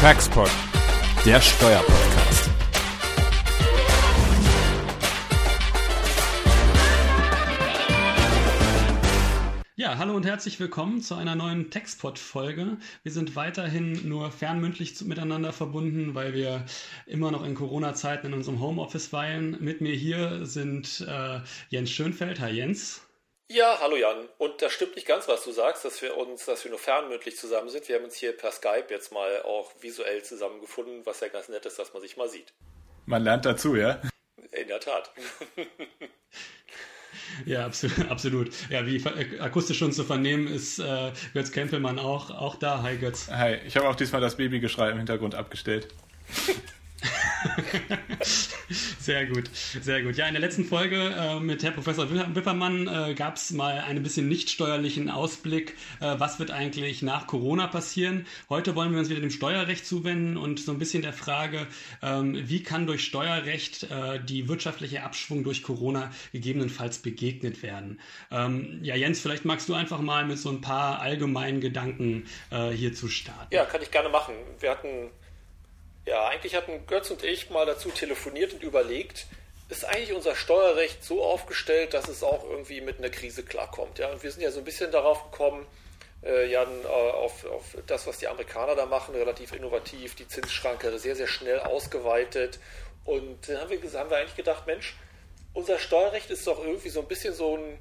Taxpod, der Steuerpodcast. Ja, hallo und herzlich willkommen zu einer neuen Textpod-Folge. Wir sind weiterhin nur fernmündlich miteinander verbunden, weil wir immer noch in Corona-Zeiten in unserem Homeoffice weilen. Mit mir hier sind äh, Jens Schönfeld. Hi Jens. Ja, hallo Jan. Und das stimmt nicht ganz, was du sagst, dass wir uns, dass wir nur fernmündlich zusammen sind. Wir haben uns hier per Skype jetzt mal auch visuell zusammengefunden, was ja ganz nett ist, dass man sich mal sieht. Man lernt dazu, ja? In der Tat. Ja, absolut, absolut. Ja, wie äh, akustisch schon zu vernehmen ist äh, Götz Kempelmann auch, auch da. Hi Götz. Hi, ich habe auch diesmal das Babygeschrei im Hintergrund abgestellt. sehr gut, sehr gut. Ja, in der letzten Folge äh, mit Herr Professor Wippermann äh, gab es mal einen bisschen nicht steuerlichen Ausblick, äh, was wird eigentlich nach Corona passieren. Heute wollen wir uns wieder dem Steuerrecht zuwenden und so ein bisschen der Frage, ähm, wie kann durch Steuerrecht äh, die wirtschaftliche Abschwung durch Corona gegebenenfalls begegnet werden. Ähm, ja, Jens, vielleicht magst du einfach mal mit so ein paar allgemeinen Gedanken äh, hier zu starten. Ja, kann ich gerne machen. Wir hatten ja, eigentlich hatten Götz und ich mal dazu telefoniert und überlegt, ist eigentlich unser Steuerrecht so aufgestellt, dass es auch irgendwie mit einer Krise klarkommt. Ja? Und wir sind ja so ein bisschen darauf gekommen, äh, Jan, äh, auf, auf das, was die Amerikaner da machen, relativ innovativ, die Zinsschranke sehr, sehr schnell ausgeweitet. Und dann haben wir, haben wir eigentlich gedacht, Mensch, unser Steuerrecht ist doch irgendwie so ein bisschen so ein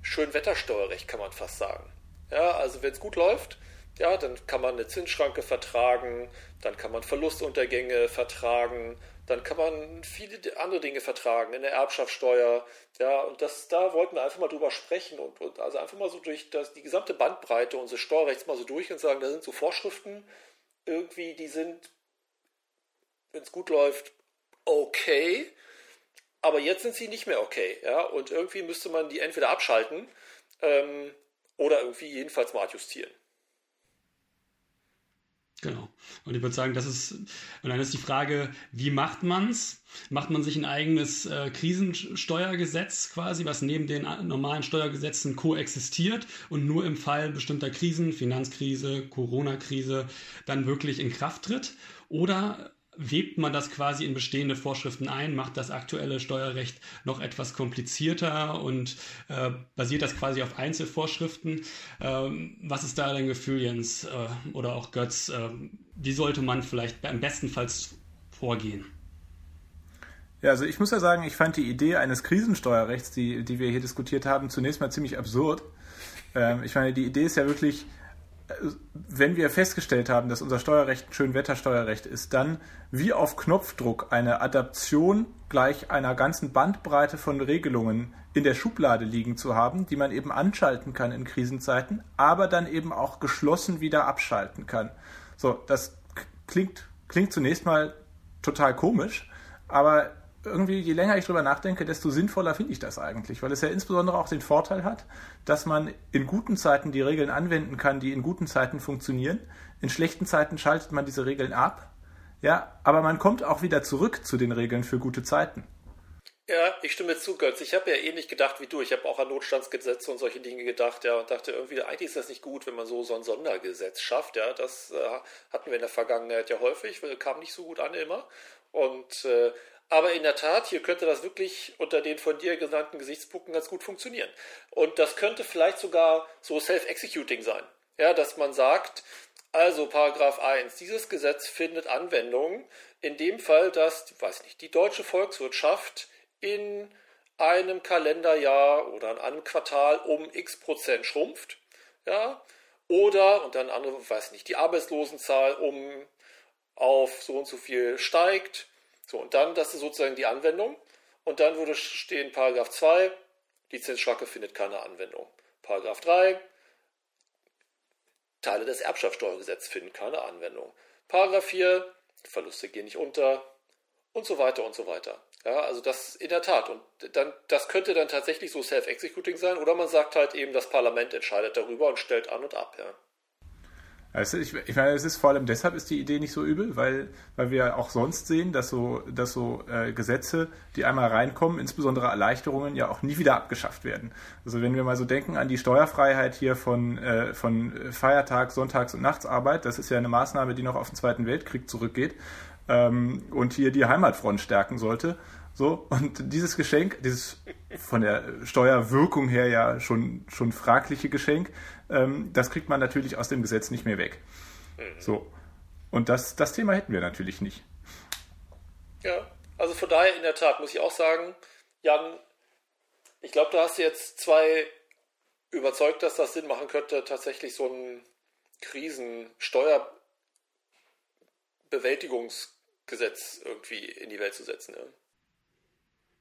Schönwettersteuerrecht, kann man fast sagen. Ja, also wenn es gut läuft, ja, dann kann man eine Zinsschranke vertragen, dann kann man Verlustuntergänge vertragen, dann kann man viele andere Dinge vertragen, in der Erbschaftssteuer. Ja, und das, da wollten wir einfach mal drüber sprechen und, und also einfach mal so durch das, die gesamte Bandbreite unseres Steuerrechts mal so durch und sagen, da sind so Vorschriften irgendwie, die sind, wenn es gut läuft, okay, aber jetzt sind sie nicht mehr okay. Ja, und irgendwie müsste man die entweder abschalten ähm, oder irgendwie jedenfalls mal adjustieren. Genau. Und ich würde sagen, das ist, und dann ist die Frage, wie macht man es? Macht man sich ein eigenes äh, Krisensteuergesetz quasi, was neben den normalen Steuergesetzen koexistiert und nur im Fall bestimmter Krisen, Finanzkrise, Corona-Krise, dann wirklich in Kraft tritt? Oder webt man das quasi in bestehende Vorschriften ein, macht das aktuelle Steuerrecht noch etwas komplizierter und äh, basiert das quasi auf Einzelvorschriften. Ähm, was ist da dein Gefühl, Jens äh, oder auch Götz? Äh, wie sollte man vielleicht am bestenfalls vorgehen? Ja, also ich muss ja sagen, ich fand die Idee eines Krisensteuerrechts, die, die wir hier diskutiert haben, zunächst mal ziemlich absurd. Ähm, ich meine, die Idee ist ja wirklich, wenn wir festgestellt haben, dass unser Steuerrecht ein Schönwettersteuerrecht ist, dann wie auf Knopfdruck eine Adaption gleich einer ganzen Bandbreite von Regelungen in der Schublade liegen zu haben, die man eben anschalten kann in Krisenzeiten, aber dann eben auch geschlossen wieder abschalten kann. So, das klingt, klingt zunächst mal total komisch, aber irgendwie, je länger ich drüber nachdenke, desto sinnvoller finde ich das eigentlich, weil es ja insbesondere auch den Vorteil hat, dass man in guten Zeiten die Regeln anwenden kann, die in guten Zeiten funktionieren. In schlechten Zeiten schaltet man diese Regeln ab. Ja, aber man kommt auch wieder zurück zu den Regeln für gute Zeiten. Ja, ich stimme zu, Götz. Ich habe ja ähnlich gedacht wie du. Ich habe auch an Notstandsgesetze und solche Dinge gedacht, ja, und dachte irgendwie, eigentlich ist das nicht gut, wenn man so, so ein Sondergesetz schafft, ja. Das äh, hatten wir in der Vergangenheit ja häufig, kam nicht so gut an immer. Und äh, aber in der Tat, hier könnte das wirklich unter den von dir genannten Gesichtspunkten ganz gut funktionieren. Und das könnte vielleicht sogar so self-executing sein. Ja, dass man sagt, also Paragraph 1, dieses Gesetz findet Anwendung in dem Fall, dass, weiß nicht, die deutsche Volkswirtschaft in einem Kalenderjahr oder in einem Quartal um x Prozent schrumpft. Ja, oder, und dann andere, weiß nicht, die Arbeitslosenzahl um auf so und so viel steigt so, und dann, das ist sozusagen die Anwendung. Und dann würde stehen Paragraph 2, die Zinsschranke findet keine Anwendung. Paragraph 3, Teile des Erbschaftssteuergesetzes finden keine Anwendung. Paragraph 4, Verluste gehen nicht unter und so weiter und so weiter. Ja, also das in der Tat. Und dann, das könnte dann tatsächlich so self-executing sein oder man sagt halt eben, das Parlament entscheidet darüber und stellt an und ab. Ja. Also ich, ich meine, es ist vor allem deshalb ist die Idee nicht so übel, weil, weil wir auch sonst sehen, dass so, dass so äh, Gesetze, die einmal reinkommen, insbesondere Erleichterungen, ja auch nie wieder abgeschafft werden. Also wenn wir mal so denken an die Steuerfreiheit hier von, äh, von Feiertag, Sonntags- und Nachtsarbeit, das ist ja eine Maßnahme, die noch auf den Zweiten Weltkrieg zurückgeht ähm, und hier die Heimatfront stärken sollte. So, und dieses Geschenk, dieses von der Steuerwirkung her ja schon, schon fragliche Geschenk, ähm, das kriegt man natürlich aus dem Gesetz nicht mehr weg. Mhm. So. Und das, das Thema hätten wir natürlich nicht. Ja, also von daher in der Tat muss ich auch sagen, Jan, ich glaube, da hast du jetzt zwei überzeugt, dass das Sinn machen könnte, tatsächlich so ein Krisensteuerbewältigungsgesetz irgendwie in die Welt zu setzen. Ja.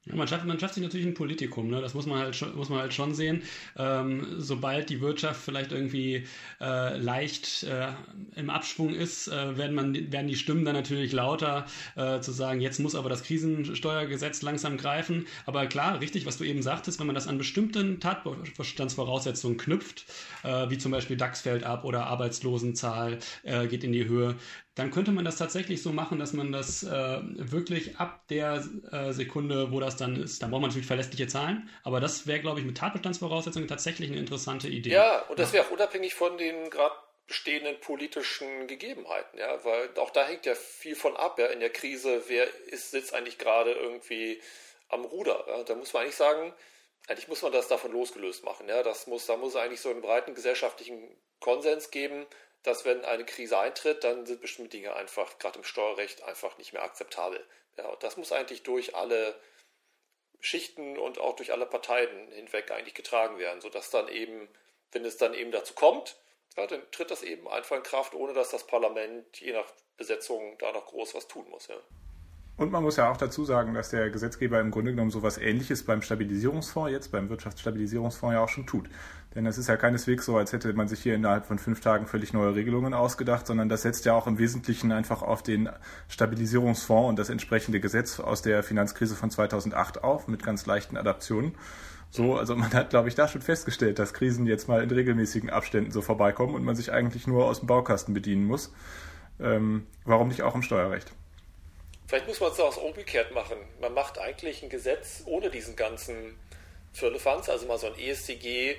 Man, schafft, man schafft sich natürlich ein Politikum, ne? das muss man halt schon, muss man halt schon sehen. Ähm, sobald die Wirtschaft vielleicht irgendwie äh, leicht äh, im Abschwung ist, äh, werden, man, werden die Stimmen dann natürlich lauter, äh, zu sagen, jetzt muss aber das Krisensteuergesetz langsam greifen. Aber klar, richtig, was du eben sagtest, wenn man das an bestimmten Tatbestandsvoraussetzungen knüpft, äh, wie zum Beispiel DAX fällt ab oder Arbeitslosenzahl äh, geht in die Höhe, dann könnte man das tatsächlich so machen, dass man das äh, wirklich ab der äh, Sekunde, wo das dann ist, dann braucht man natürlich verlässliche Zahlen, aber das wäre, glaube ich, mit Tatbestandsvoraussetzungen tatsächlich eine interessante Idee. Ja, und das wäre auch unabhängig von den gerade bestehenden politischen Gegebenheiten, ja, weil auch da hängt ja viel von ab, ja, in der Krise, wer ist, sitzt eigentlich gerade irgendwie am Ruder. Ja? Da muss man eigentlich sagen, eigentlich muss man das davon losgelöst machen, ja. Das muss, da muss eigentlich so einen breiten gesellschaftlichen Konsens geben, dass wenn eine Krise eintritt, dann sind bestimmte Dinge einfach, gerade im Steuerrecht, einfach nicht mehr akzeptabel. Ja, und das muss eigentlich durch alle Schichten und auch durch alle Parteien hinweg eigentlich getragen werden, sodass dann eben, wenn es dann eben dazu kommt, ja, dann tritt das eben einfach in Kraft, ohne dass das Parlament je nach Besetzung da noch groß was tun muss. Ja. Und man muss ja auch dazu sagen, dass der Gesetzgeber im Grunde genommen so etwas Ähnliches beim Stabilisierungsfonds, jetzt beim Wirtschaftsstabilisierungsfonds ja auch schon tut. Denn es ist ja keineswegs so, als hätte man sich hier innerhalb von fünf Tagen völlig neue Regelungen ausgedacht, sondern das setzt ja auch im Wesentlichen einfach auf den Stabilisierungsfonds und das entsprechende Gesetz aus der Finanzkrise von 2008 auf, mit ganz leichten Adaptionen. So, also man hat, glaube ich, da schon festgestellt, dass Krisen jetzt mal in regelmäßigen Abständen so vorbeikommen und man sich eigentlich nur aus dem Baukasten bedienen muss. Ähm, warum nicht auch im Steuerrecht? Vielleicht muss man es auch umgekehrt machen. Man macht eigentlich ein Gesetz ohne diesen ganzen Firlefanz, also mal so ein ESTG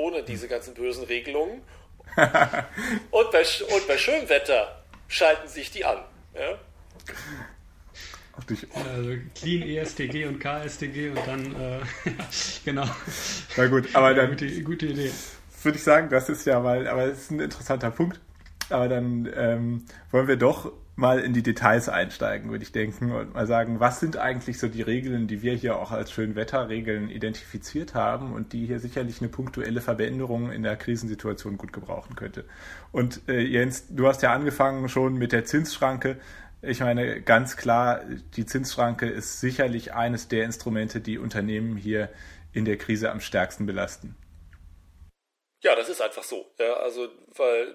ohne diese ganzen bösen Regelungen. und, bei, und bei schönem Wetter schalten sich die an. Ja? Also Clean ESTG und KSTG und dann, äh, genau. Na gut, aber dann. Gute, gute Idee. Würde ich sagen, das ist ja mal, aber es ist ein interessanter Punkt. Aber dann ähm, wollen wir doch mal in die Details einsteigen, würde ich denken, und mal sagen, was sind eigentlich so die Regeln, die wir hier auch als Schönwetterregeln identifiziert haben und die hier sicherlich eine punktuelle Veränderung in der Krisensituation gut gebrauchen könnte. Und äh, Jens, du hast ja angefangen schon mit der Zinsschranke. Ich meine, ganz klar, die Zinsschranke ist sicherlich eines der Instrumente, die Unternehmen hier in der Krise am stärksten belasten. Ja, das ist einfach so. Ja, also, weil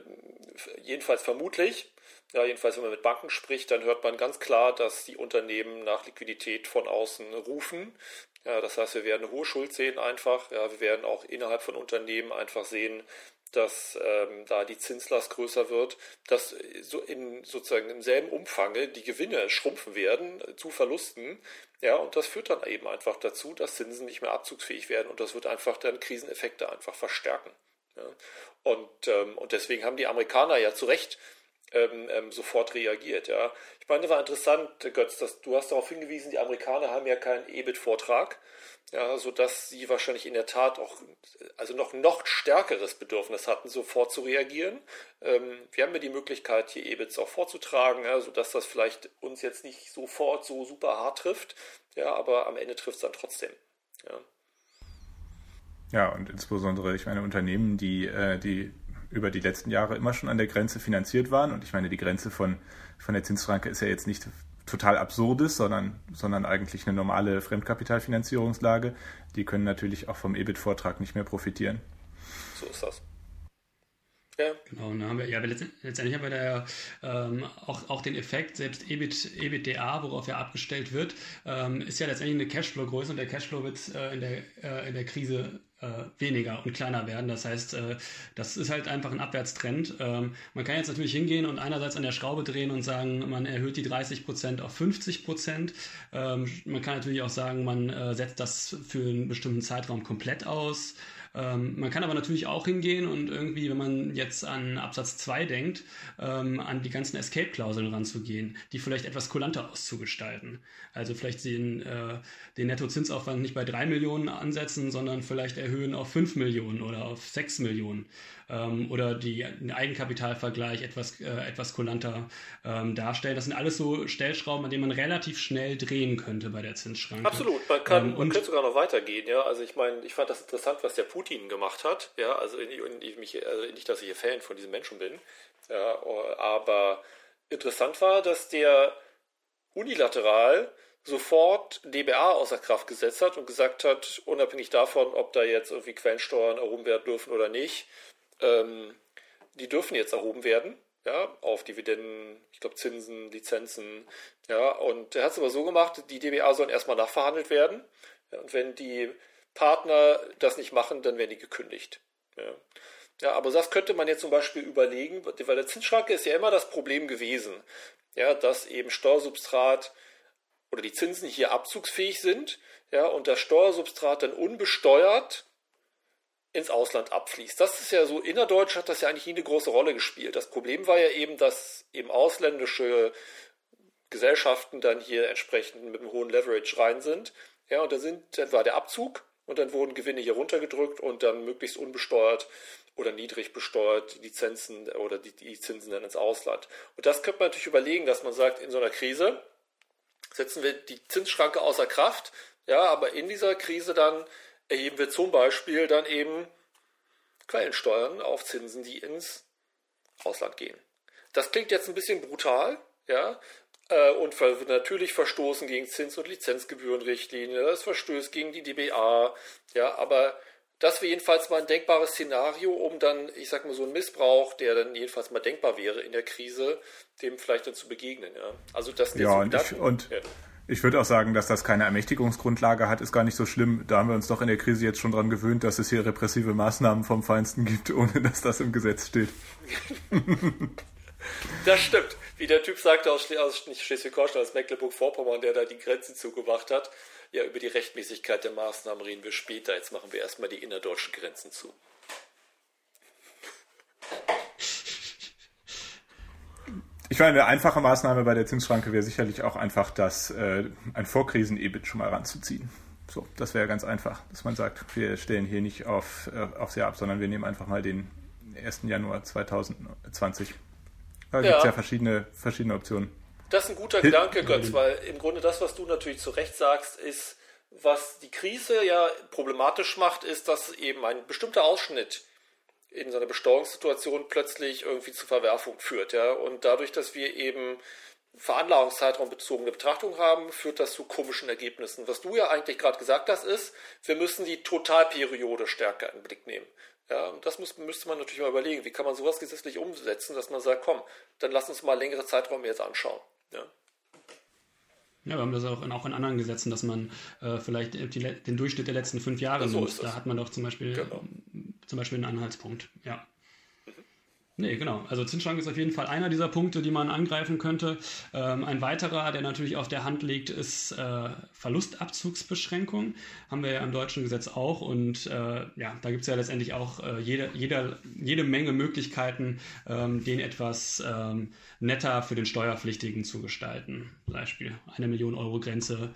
jedenfalls vermutlich ja, jedenfalls, wenn man mit Banken spricht, dann hört man ganz klar, dass die Unternehmen nach Liquidität von außen rufen. Ja, das heißt, wir werden eine hohe Schuld sehen einfach. Ja, wir werden auch innerhalb von Unternehmen einfach sehen, dass ähm, da die Zinslast größer wird, dass so in sozusagen im selben Umfang die Gewinne schrumpfen werden zu Verlusten. Ja, und das führt dann eben einfach dazu, dass Zinsen nicht mehr abzugsfähig werden und das wird einfach dann Kriseneffekte einfach verstärken. Ja. Und, ähm, und deswegen haben die Amerikaner ja zu Recht ähm, ähm, sofort reagiert. Ja. Ich meine, war interessant, Götz, dass du hast darauf hingewiesen, die Amerikaner haben ja keinen EBIT-Vortrag, ja, sodass sie wahrscheinlich in der Tat auch also noch, noch stärkeres Bedürfnis hatten, sofort zu reagieren. Ähm, wir haben ja die Möglichkeit, hier EBITs auch vorzutragen, ja, sodass das vielleicht uns jetzt nicht sofort so super hart trifft, ja, aber am Ende trifft es dann trotzdem. Ja. Ja, und insbesondere, ich meine, Unternehmen, die, äh, die über die letzten Jahre immer schon an der Grenze finanziert waren. Und ich meine, die Grenze von, von der Zinsschranke ist ja jetzt nicht total absurdes, sondern, sondern eigentlich eine normale Fremdkapitalfinanzierungslage. Die können natürlich auch vom EBIT-Vortrag nicht mehr profitieren. So ist das. Ja. Genau, und haben wir, ja, letztendlich haben wir da ähm, auch, auch den Effekt, selbst EBIT, EBITDA, worauf ja abgestellt wird, ähm, ist ja letztendlich eine Cashflow-Größe und der Cashflow wird äh, in, der, äh, in der Krise äh, weniger und kleiner werden. Das heißt, äh, das ist halt einfach ein Abwärtstrend. Ähm, man kann jetzt natürlich hingehen und einerseits an der Schraube drehen und sagen, man erhöht die 30% auf 50%. Ähm, man kann natürlich auch sagen, man äh, setzt das für einen bestimmten Zeitraum komplett aus. Ähm, man kann aber natürlich auch hingehen und irgendwie, wenn man jetzt an Absatz 2 denkt, ähm, an die ganzen Escape-Klauseln ranzugehen, die vielleicht etwas kulanter auszugestalten. Also vielleicht den, äh, den Nettozinsaufwand nicht bei 3 Millionen ansetzen, sondern vielleicht erhöhen auf 5 Millionen oder auf 6 Millionen ähm, oder die, den Eigenkapitalvergleich etwas, äh, etwas kulanter ähm, darstellen. Das sind alles so Stellschrauben, an denen man relativ schnell drehen könnte bei der Zinsschranke. Absolut, man, kann, ähm, man könnte sogar noch weitergehen. Ja? Also ich meine, ich fand das interessant, was der Putin gemacht hat. Ja? Also ich, mich, also nicht, dass ich hier Fan von diesem Menschen bin, ja? aber interessant war, dass der unilateral sofort DBA außer Kraft gesetzt hat und gesagt hat, unabhängig davon, ob da jetzt irgendwie Quellensteuern erhoben werden dürfen oder nicht, ähm, die dürfen jetzt erhoben werden, ja, auf Dividenden, ich glaube Zinsen, Lizenzen, ja, und er hat es aber so gemacht, die DBA sollen erstmal nachverhandelt werden, ja, und wenn die Partner das nicht machen, dann werden die gekündigt. Ja. Ja, aber das könnte man jetzt zum Beispiel überlegen, weil der Zinsschranke ist ja immer das Problem gewesen, ja, dass eben Steuersubstrat oder die Zinsen hier abzugsfähig sind, ja, und das Steuersubstrat dann unbesteuert ins Ausland abfließt. Das ist ja so, innerdeutsch hat das ja eigentlich nie eine große Rolle gespielt. Das Problem war ja eben, dass eben ausländische Gesellschaften dann hier entsprechend mit einem hohen Leverage rein sind. Ja, und da sind, dann war der Abzug und dann wurden Gewinne hier runtergedrückt und dann möglichst unbesteuert oder niedrig besteuert die Lizenzen oder die, die Zinsen dann ins Ausland. Und das könnte man natürlich überlegen, dass man sagt, in so einer Krise setzen wir die Zinsschranke außer Kraft, ja, aber in dieser Krise dann erheben wir zum Beispiel dann eben Quellensteuern auf Zinsen, die ins Ausland gehen. Das klingt jetzt ein bisschen brutal, ja, äh, und natürlich verstoßen gegen Zins- und Lizenzgebührenrichtlinie, das verstößt gegen die DBA, ja, aber das wäre jedenfalls mal ein denkbares Szenario, um dann, ich sag mal, so einen Missbrauch, der dann jedenfalls mal denkbar wäre in der Krise, dem vielleicht dann zu begegnen, ja. Also das ja, und, ich, und ja. Ich würde auch sagen, dass das keine Ermächtigungsgrundlage hat, ist gar nicht so schlimm. Da haben wir uns doch in der Krise jetzt schon dran gewöhnt, dass es hier repressive Maßnahmen vom Feinsten gibt, ohne dass das im Gesetz steht. das stimmt. Wie der Typ sagte aus, aus Schleswig-Holstein, aus Mecklenburg-Vorpommern, der da die Grenzen zugemacht hat. Ja, über die Rechtmäßigkeit der Maßnahmen reden wir später. Jetzt machen wir erstmal die innerdeutschen Grenzen zu. Ich meine, eine einfache Maßnahme bei der Zinsschranke wäre sicherlich auch einfach, das äh, ein Vorkrisen-EBIT schon mal ranzuziehen. So, das wäre ganz einfach, dass man sagt, wir stellen hier nicht auf, äh, aufs Jahr ab, sondern wir nehmen einfach mal den 1. Januar 2020. Da ja. gibt es ja verschiedene, verschiedene Optionen. Das ist ein guter Gedanke, Götz, weil im Grunde das, was du natürlich zu Recht sagst, ist, was die Krise ja problematisch macht, ist, dass eben ein bestimmter Ausschnitt in so einer Besteuerungssituation plötzlich irgendwie zu Verwerfung führt. Ja? Und dadurch, dass wir eben Veranlagungszeitraum bezogene Betrachtung haben, führt das zu komischen Ergebnissen. Was du ja eigentlich gerade gesagt hast, ist, wir müssen die Totalperiode stärker in den Blick nehmen. Ja, und das muss, müsste man natürlich mal überlegen, wie kann man sowas gesetzlich umsetzen, dass man sagt, komm, dann lass uns mal längere Zeiträume jetzt anschauen. Ja. Ja, wir haben das auch in, auch in anderen Gesetzen, dass man äh, vielleicht die, den Durchschnitt der letzten fünf Jahre so nimmt. Da hat man doch zum Beispiel, genau. Zum Beispiel einen Anhaltspunkt. Ja. Nee, genau. Also Zinsschrank ist auf jeden Fall einer dieser Punkte, die man angreifen könnte. Ähm, ein weiterer, der natürlich auf der Hand liegt, ist äh, Verlustabzugsbeschränkung. Haben wir ja im deutschen Gesetz auch. Und äh, ja, da gibt es ja letztendlich auch äh, jede, jede, jede Menge Möglichkeiten, ähm, den etwas ähm, netter für den Steuerpflichtigen zu gestalten. Beispiel eine Million Euro Grenze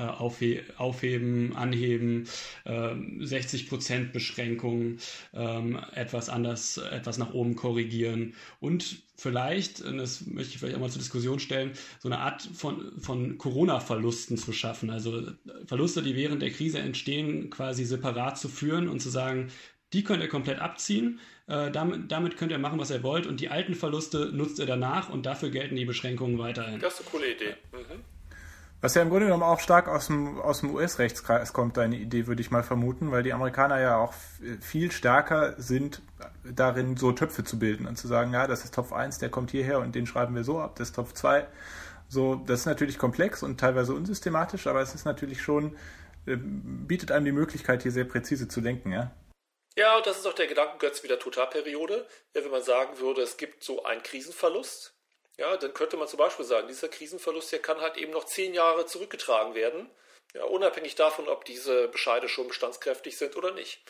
aufhe aufheben, anheben, äh, 60% Beschränkung, ähm, etwas anders, etwas nach oben korrigieren und vielleicht, und das möchte ich vielleicht auch mal zur Diskussion stellen, so eine Art von, von Corona-Verlusten zu schaffen. Also Verluste, die während der Krise entstehen, quasi separat zu führen und zu sagen, die könnt ihr komplett abziehen, äh, damit, damit, könnt ihr machen, was ihr wollt und die alten Verluste nutzt ihr danach und dafür gelten die Beschränkungen weiterhin. Das ist eine coole Idee. Mhm. Was ja im Grunde genommen auch stark aus dem, aus dem US-Rechtskreis kommt, deine Idee, würde ich mal vermuten, weil die Amerikaner ja auch viel stärker sind darin, so Töpfe zu bilden und zu sagen, ja, das ist Topf 1, der kommt hierher und den schreiben wir so ab, das ist Topf 2. So, das ist natürlich komplex und teilweise unsystematisch, aber es ist natürlich schon, äh, bietet einem die Möglichkeit, hier sehr präzise zu denken, ja. Ja, und das ist auch der Gedankengötz wieder Totalperiode. Wenn man sagen würde, es gibt so einen Krisenverlust, ja, dann könnte man zum Beispiel sagen, dieser Krisenverlust hier kann halt eben noch zehn Jahre zurückgetragen werden, ja, unabhängig davon, ob diese Bescheide schon bestandskräftig sind oder nicht.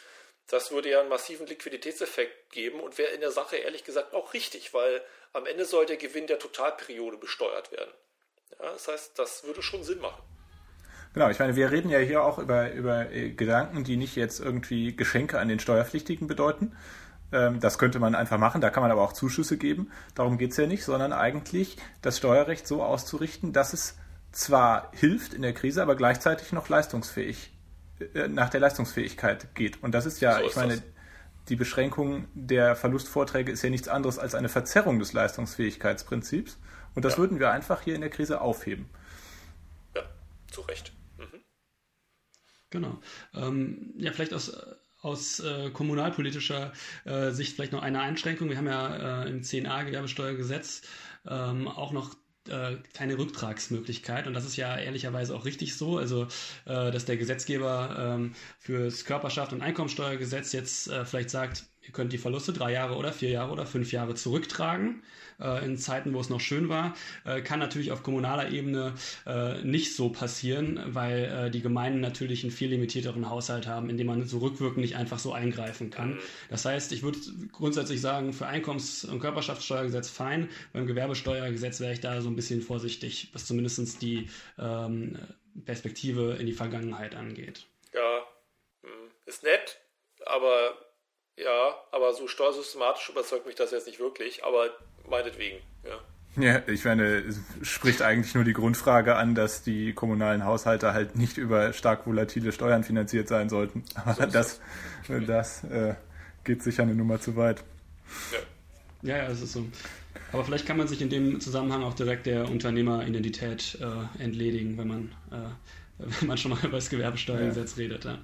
Das würde ja einen massiven Liquiditätseffekt geben und wäre in der Sache ehrlich gesagt auch richtig, weil am Ende soll der Gewinn der Totalperiode besteuert werden. Ja, das heißt, das würde schon Sinn machen. Genau, ich meine, wir reden ja hier auch über, über äh, Gedanken, die nicht jetzt irgendwie Geschenke an den Steuerpflichtigen bedeuten, das könnte man einfach machen, da kann man aber auch Zuschüsse geben. Darum geht es ja nicht, sondern eigentlich das Steuerrecht so auszurichten, dass es zwar hilft in der Krise, aber gleichzeitig noch leistungsfähig, äh, nach der Leistungsfähigkeit geht. Und das ist ja, so ist ich meine, das. die Beschränkung der Verlustvorträge ist ja nichts anderes als eine Verzerrung des Leistungsfähigkeitsprinzips. Und das ja. würden wir einfach hier in der Krise aufheben. Ja, zu Recht. Mhm. Genau. Ähm, ja, vielleicht aus aus äh, kommunalpolitischer äh, Sicht vielleicht noch eine Einschränkung. Wir haben ja äh, im 10a Gewerbesteuergesetz ähm, auch noch äh, keine Rücktragsmöglichkeit. Und das ist ja ehrlicherweise auch richtig so, also äh, dass der Gesetzgeber ähm, fürs Körperschaft- und Einkommensteuergesetz jetzt äh, vielleicht sagt, ihr könnt die Verluste drei Jahre oder vier Jahre oder fünf Jahre zurücktragen äh, in Zeiten, wo es noch schön war. Äh, kann natürlich auf kommunaler Ebene äh, nicht so passieren, weil äh, die Gemeinden natürlich einen viel limitierteren Haushalt haben, in dem man so rückwirkend nicht einfach so eingreifen kann. Das heißt, ich würde grundsätzlich sagen, für Einkommens- und Körperschaftssteuergesetz fein, beim Gewerbesteuergesetz wäre ich da so ein bisschen vorsichtig, was zumindest die ähm, Perspektive in die Vergangenheit angeht. Ja, hm, ist nett, aber ja, aber so steuersystematisch überzeugt mich das jetzt nicht wirklich, aber meinetwegen, ja. Ja, ich meine, es spricht eigentlich nur die Grundfrage an, dass die kommunalen Haushalte halt nicht über stark volatile Steuern finanziert sein sollten. Aber so das, das, das äh, geht sicher eine Nummer zu weit. Ja. ja, ja, es ist so. Aber vielleicht kann man sich in dem Zusammenhang auch direkt der Unternehmeridentität äh, entledigen, wenn man, äh, wenn man schon mal über das Gewerbesteuergesetz ja. redet. Ja.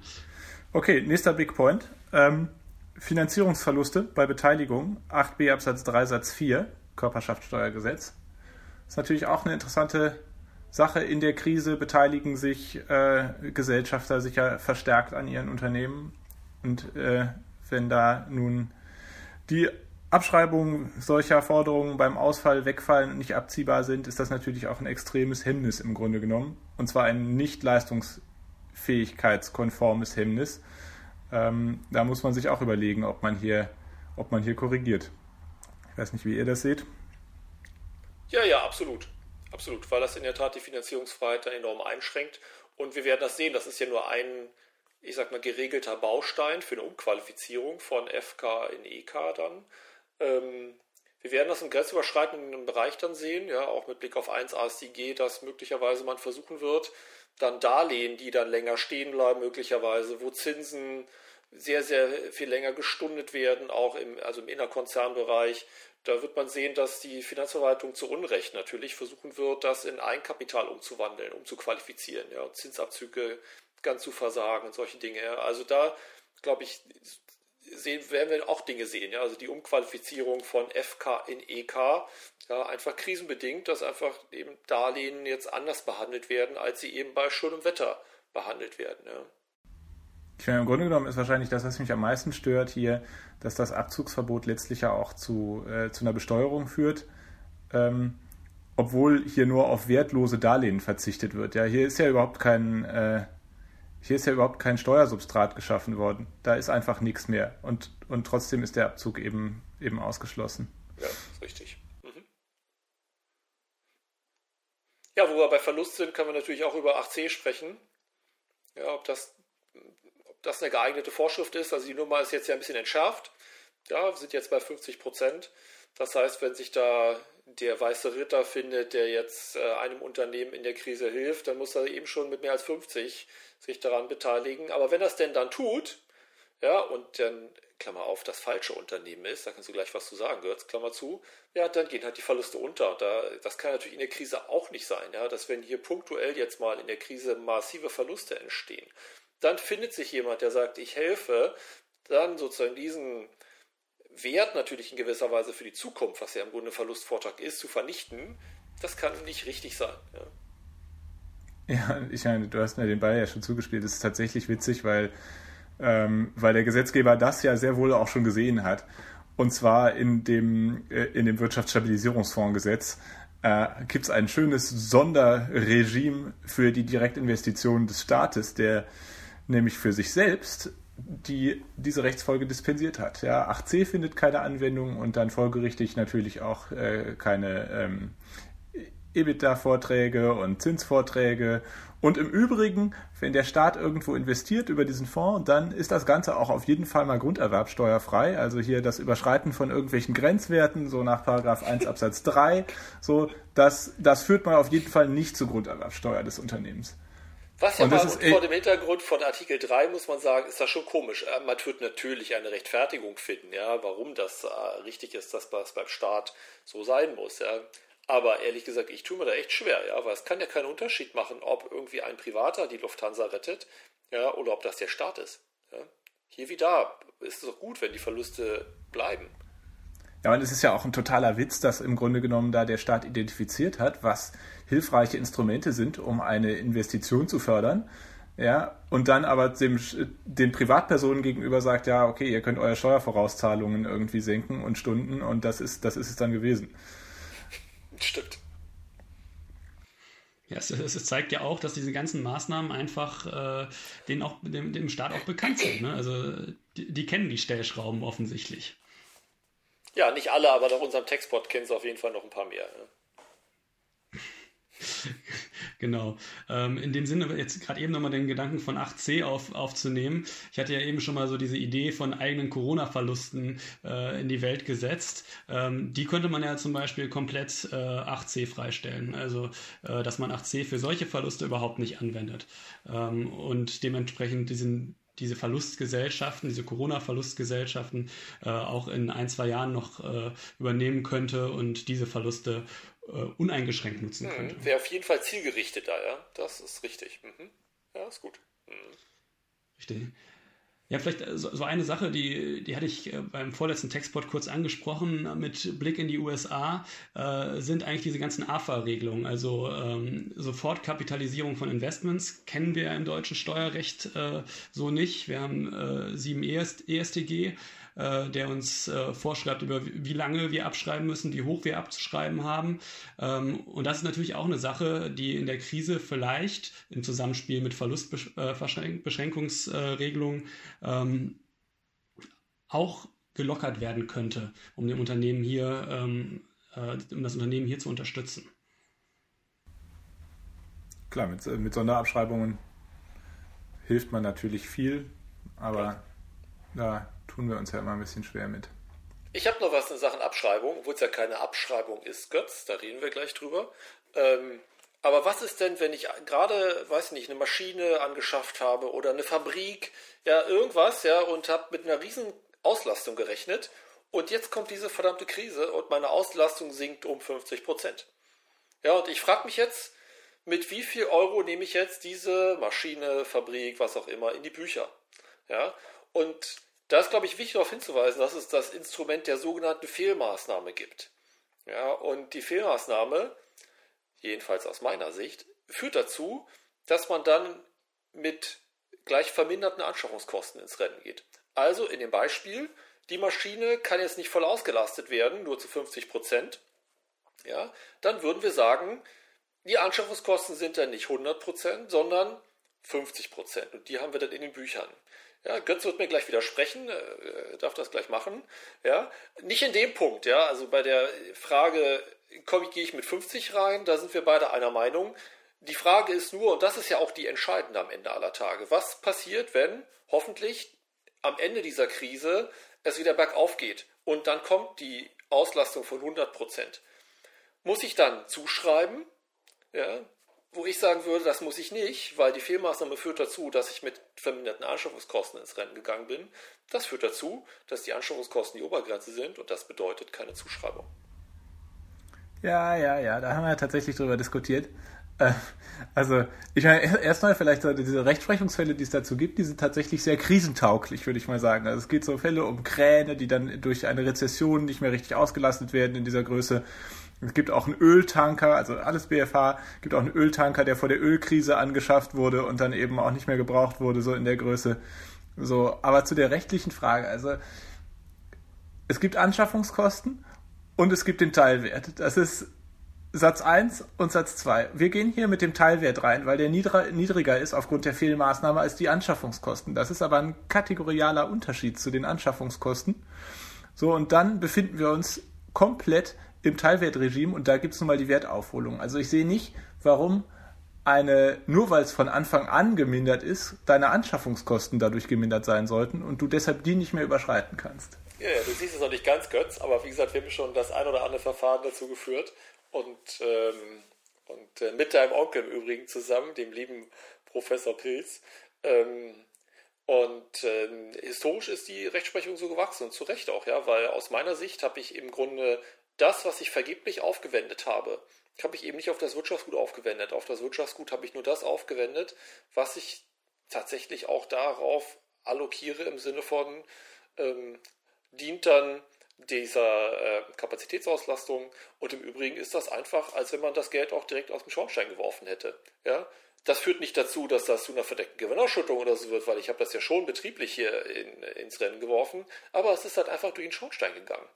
Okay, nächster Big Point. Ähm, Finanzierungsverluste bei Beteiligung, 8b Absatz 3 Satz 4, Körperschaftssteuergesetz. Das ist natürlich auch eine interessante Sache. In der Krise beteiligen sich äh, Gesellschafter sicher verstärkt an ihren Unternehmen. Und äh, wenn da nun die Abschreibungen solcher Forderungen beim Ausfall wegfallen und nicht abziehbar sind, ist das natürlich auch ein extremes Hemmnis im Grunde genommen. Und zwar ein nicht leistungsfähigkeitskonformes Hemmnis. Ähm, da muss man sich auch überlegen, ob man hier, ob man hier korrigiert. Ich weiß nicht, wie ihr das seht. Ja, ja, absolut. Absolut, weil das in der Tat die Finanzierungsfreiheit dann enorm einschränkt. Und wir werden das sehen, das ist ja nur ein, ich sag mal, geregelter Baustein für eine Umqualifizierung von FK in EK dann. Ähm, wir werden das im grenzüberschreitenden Bereich dann sehen, ja, auch mit Blick auf 1 ASDG, dass möglicherweise man versuchen wird, dann Darlehen, die dann länger stehen bleiben, möglicherweise, wo Zinsen sehr, sehr viel länger gestundet werden, auch im, also im Innerkonzernbereich. Da wird man sehen, dass die Finanzverwaltung zu Unrecht natürlich versuchen wird, das in Eigenkapital umzuwandeln, um zu qualifizieren, ja, Zinsabzüge ganz zu versagen und solche Dinge. Also da, glaube ich, sehen, werden wir auch Dinge sehen. Ja? Also die Umqualifizierung von FK in EK, ja, einfach krisenbedingt, dass einfach eben Darlehen jetzt anders behandelt werden, als sie eben bei schönem Wetter behandelt werden. Ja. Ich meine, im Grunde genommen ist wahrscheinlich das, was mich am meisten stört hier, dass das Abzugsverbot letztlich ja auch zu, äh, zu einer Besteuerung führt. Ähm, obwohl hier nur auf wertlose Darlehen verzichtet wird. Ja, hier ist ja überhaupt kein, äh, hier ist ja überhaupt kein Steuersubstrat geschaffen worden. Da ist einfach nichts mehr. Und, und trotzdem ist der Abzug eben, eben ausgeschlossen. Ja, richtig. Mhm. Ja, wo wir bei Verlust sind, können wir natürlich auch über 8c sprechen. Ja, ob das, das eine geeignete Vorschrift ist. Also die Nummer ist jetzt ja ein bisschen entschärft. Ja, wir sind jetzt bei 50 Prozent. Das heißt, wenn sich da der weiße Ritter findet, der jetzt äh, einem Unternehmen in der Krise hilft, dann muss er eben schon mit mehr als 50 sich daran beteiligen. Aber wenn es denn dann tut, ja, und dann, Klammer auf, das falsche Unternehmen ist, da kannst du gleich was zu sagen, Götz, Klammer zu, ja, dann gehen halt die Verluste unter. Da, das kann natürlich in der Krise auch nicht sein, ja, dass wenn hier punktuell jetzt mal in der Krise massive Verluste entstehen, dann findet sich jemand, der sagt, ich helfe, dann sozusagen diesen Wert natürlich in gewisser Weise für die Zukunft, was ja im Grunde Verlustvortrag ist, zu vernichten, das kann nicht richtig sein. Ja, ja ich meine, du hast mir den Ball ja schon zugespielt. Das ist tatsächlich witzig, weil ähm, weil der Gesetzgeber das ja sehr wohl auch schon gesehen hat. Und zwar in dem, äh, in dem Wirtschaftsstabilisierungsfondsgesetz äh, gibt es ein schönes Sonderregime für die Direktinvestitionen des Staates, der nämlich für sich selbst die diese Rechtsfolge dispensiert hat. Ja, 8c findet keine Anwendung und dann folgerichtig natürlich auch äh, keine ähm, EBITDA-Vorträge und Zinsvorträge und im Übrigen, wenn der Staat irgendwo investiert über diesen Fonds, dann ist das Ganze auch auf jeden Fall mal grunderwerbsteuerfrei. Also hier das Überschreiten von irgendwelchen Grenzwerten, so nach Paragraph 1 Absatz 3, so, das, das führt man auf jeden Fall nicht zur Grunderwerbsteuer des Unternehmens. Was ja mal vor dem Hintergrund von Artikel 3 muss man sagen, ist das schon komisch. Äh, man wird natürlich eine Rechtfertigung finden, ja, warum das äh, richtig ist, dass das beim Staat so sein muss. Ja. Aber ehrlich gesagt, ich tue mir da echt schwer, ja, weil es kann ja keinen Unterschied machen, ob irgendwie ein Privater die Lufthansa rettet, ja, oder ob das der Staat ist. Ja. Hier wie da ist es doch gut, wenn die Verluste bleiben. Ja, und es ist ja auch ein totaler Witz, dass im Grunde genommen da der Staat identifiziert hat, was hilfreiche Instrumente sind, um eine Investition zu fördern. Ja, und dann aber dem, den Privatpersonen gegenüber sagt, ja, okay, ihr könnt eure Steuervorauszahlungen irgendwie senken und Stunden und das ist, das ist es dann gewesen. Stimmt. Ja, es, es, zeigt ja auch, dass diese ganzen Maßnahmen einfach äh, den auch, dem, dem Staat auch bekannt sind. Ne? Also die, die, kennen die Stellschrauben offensichtlich. Ja, nicht alle, aber nach unserem Textbot kennen sie auf jeden Fall noch ein paar mehr. Ne? genau. Ähm, in dem Sinne, jetzt gerade eben nochmal den Gedanken von 8c auf, aufzunehmen. Ich hatte ja eben schon mal so diese Idee von eigenen Corona-Verlusten äh, in die Welt gesetzt. Ähm, die könnte man ja zum Beispiel komplett äh, 8c freistellen. Also, äh, dass man 8c für solche Verluste überhaupt nicht anwendet. Ähm, und dementsprechend diesen diese Verlustgesellschaften, diese Corona-Verlustgesellschaften äh, auch in ein, zwei Jahren noch äh, übernehmen könnte und diese Verluste äh, uneingeschränkt nutzen mhm. könnte. Wäre auf jeden Fall zielgerichteter, ja. Das ist richtig. Mhm. Ja, ist gut. Mhm. Richtig. Ja, vielleicht äh, so eine Sache, die, die hatte ich äh, beim vorletzten Textport kurz angesprochen, mit Blick in die USA, äh, sind eigentlich diese ganzen AFA-Regelungen. Also ähm, Sofortkapitalisierung von Investments kennen wir im deutschen Steuerrecht äh, so nicht. Wir haben äh, 7 ESTG äh, der uns äh, vorschreibt, über wie lange wir abschreiben müssen, wie hoch wir abzuschreiben haben. Ähm, und das ist natürlich auch eine Sache, die in der Krise vielleicht im Zusammenspiel mit Verlustbeschränkungsregelungen ähm, auch gelockert werden könnte, um dem Unternehmen hier, ähm, äh, um das Unternehmen hier zu unterstützen. Klar, mit, mit Sonderabschreibungen hilft man natürlich viel, aber da tun wir uns ja immer ein bisschen schwer mit. Ich habe noch was in Sachen Abschreibung, obwohl es ja keine Abschreibung ist, Götz, da reden wir gleich drüber. Ähm, aber was ist denn, wenn ich gerade, weiß nicht, eine Maschine angeschafft habe oder eine Fabrik, ja, irgendwas, ja, und habe mit einer riesen Auslastung gerechnet und jetzt kommt diese verdammte Krise und meine Auslastung sinkt um 50 Prozent. Ja, und ich frage mich jetzt, mit wie viel Euro nehme ich jetzt diese Maschine, Fabrik, was auch immer, in die Bücher? Ja, und da ist, glaube ich, wichtig darauf hinzuweisen, dass es das Instrument der sogenannten Fehlmaßnahme gibt. Ja, und die Fehlmaßnahme, jedenfalls aus meiner Sicht, führt dazu, dass man dann mit gleich verminderten Anschaffungskosten ins Rennen geht. Also in dem Beispiel, die Maschine kann jetzt nicht voll ausgelastet werden, nur zu 50 Prozent. Ja, dann würden wir sagen, die Anschaffungskosten sind dann nicht 100 Prozent, sondern 50 Prozent. Und die haben wir dann in den Büchern. Ja, Götz wird mir gleich widersprechen, äh, darf das gleich machen. Ja, nicht in dem Punkt, ja, also bei der Frage, komme gehe ich mit 50 rein, da sind wir beide einer Meinung. Die Frage ist nur, und das ist ja auch die entscheidende am Ende aller Tage, was passiert, wenn hoffentlich am Ende dieser Krise es wieder bergauf geht und dann kommt die Auslastung von 100 Prozent. Muss ich dann zuschreiben? Ja, wo ich sagen würde, das muss ich nicht, weil die Fehlmaßnahme führt dazu, dass ich mit verminderten Anschaffungskosten ins Rennen gegangen bin. Das führt dazu, dass die Anschaffungskosten die Obergrenze sind und das bedeutet keine Zuschreibung. Ja, ja, ja, da haben wir ja tatsächlich drüber diskutiert. Äh, also, ich meine, erstmal vielleicht diese Rechtsprechungsfälle, die es dazu gibt, die sind tatsächlich sehr krisentauglich, würde ich mal sagen. Also es geht so Fälle um Kräne, die dann durch eine Rezession nicht mehr richtig ausgelastet werden in dieser Größe. Es gibt auch einen Öltanker, also alles BFH, gibt auch einen Öltanker, der vor der Ölkrise angeschafft wurde und dann eben auch nicht mehr gebraucht wurde, so in der Größe. So, aber zu der rechtlichen Frage, also es gibt Anschaffungskosten und es gibt den Teilwert. Das ist Satz 1 und Satz 2. Wir gehen hier mit dem Teilwert rein, weil der niedriger ist aufgrund der Fehlmaßnahme als die Anschaffungskosten. Das ist aber ein kategorialer Unterschied zu den Anschaffungskosten. So, und dann befinden wir uns komplett im Teilwertregime und da gibt es nun mal die Wertaufholung. Also ich sehe nicht, warum eine, nur weil es von Anfang an gemindert ist, deine Anschaffungskosten dadurch gemindert sein sollten und du deshalb die nicht mehr überschreiten kannst. Ja, du siehst es noch nicht ganz, Götz, aber wie gesagt, wir haben schon das ein oder andere Verfahren dazu geführt und, ähm, und äh, mit deinem Onkel im Übrigen zusammen, dem lieben Professor Pilz. Ähm, und ähm, historisch ist die Rechtsprechung so gewachsen und zu Recht auch, ja, weil aus meiner Sicht habe ich im Grunde das, was ich vergeblich aufgewendet habe, habe ich eben nicht auf das Wirtschaftsgut aufgewendet. Auf das Wirtschaftsgut habe ich nur das aufgewendet, was ich tatsächlich auch darauf allokiere im Sinne von, ähm, dient dann dieser äh, Kapazitätsauslastung und im Übrigen ist das einfach, als wenn man das Geld auch direkt aus dem Schornstein geworfen hätte. Ja? Das führt nicht dazu, dass das zu einer verdeckten Gewinnausschüttung oder so wird, weil ich habe das ja schon betrieblich hier in, ins Rennen geworfen, aber es ist halt einfach durch den Schornstein gegangen.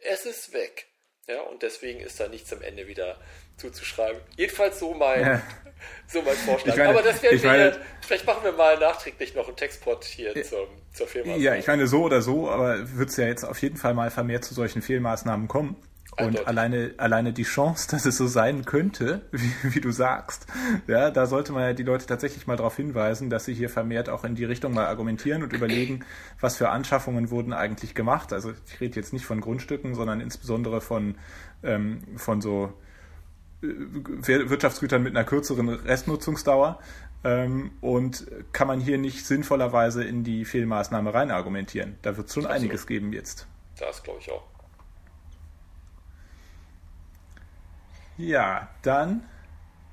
Es ist weg. Ja, und deswegen ist da nichts am Ende wieder zuzuschreiben. Jedenfalls so mein, ja. so mein Vorschlag. Meine, Aber das werden wir, meine, vielleicht machen wir mal nachträglich noch einen Textpot hier ja, zum, zur Firma. Ja, ich meine, so oder so, aber wird es ja jetzt auf jeden Fall mal vermehrt zu solchen Fehlmaßnahmen kommen. Und alleine, alleine die Chance, dass es so sein könnte, wie, wie, du sagst, ja, da sollte man ja die Leute tatsächlich mal darauf hinweisen, dass sie hier vermehrt auch in die Richtung mal argumentieren und überlegen, was für Anschaffungen wurden eigentlich gemacht. Also ich rede jetzt nicht von Grundstücken, sondern insbesondere von, ähm, von so äh, Wirtschaftsgütern mit einer kürzeren Restnutzungsdauer. Ähm, und kann man hier nicht sinnvollerweise in die Fehlmaßnahme rein argumentieren. Da wird es schon Absolut. einiges geben jetzt. Das glaube ich auch. Ja, dann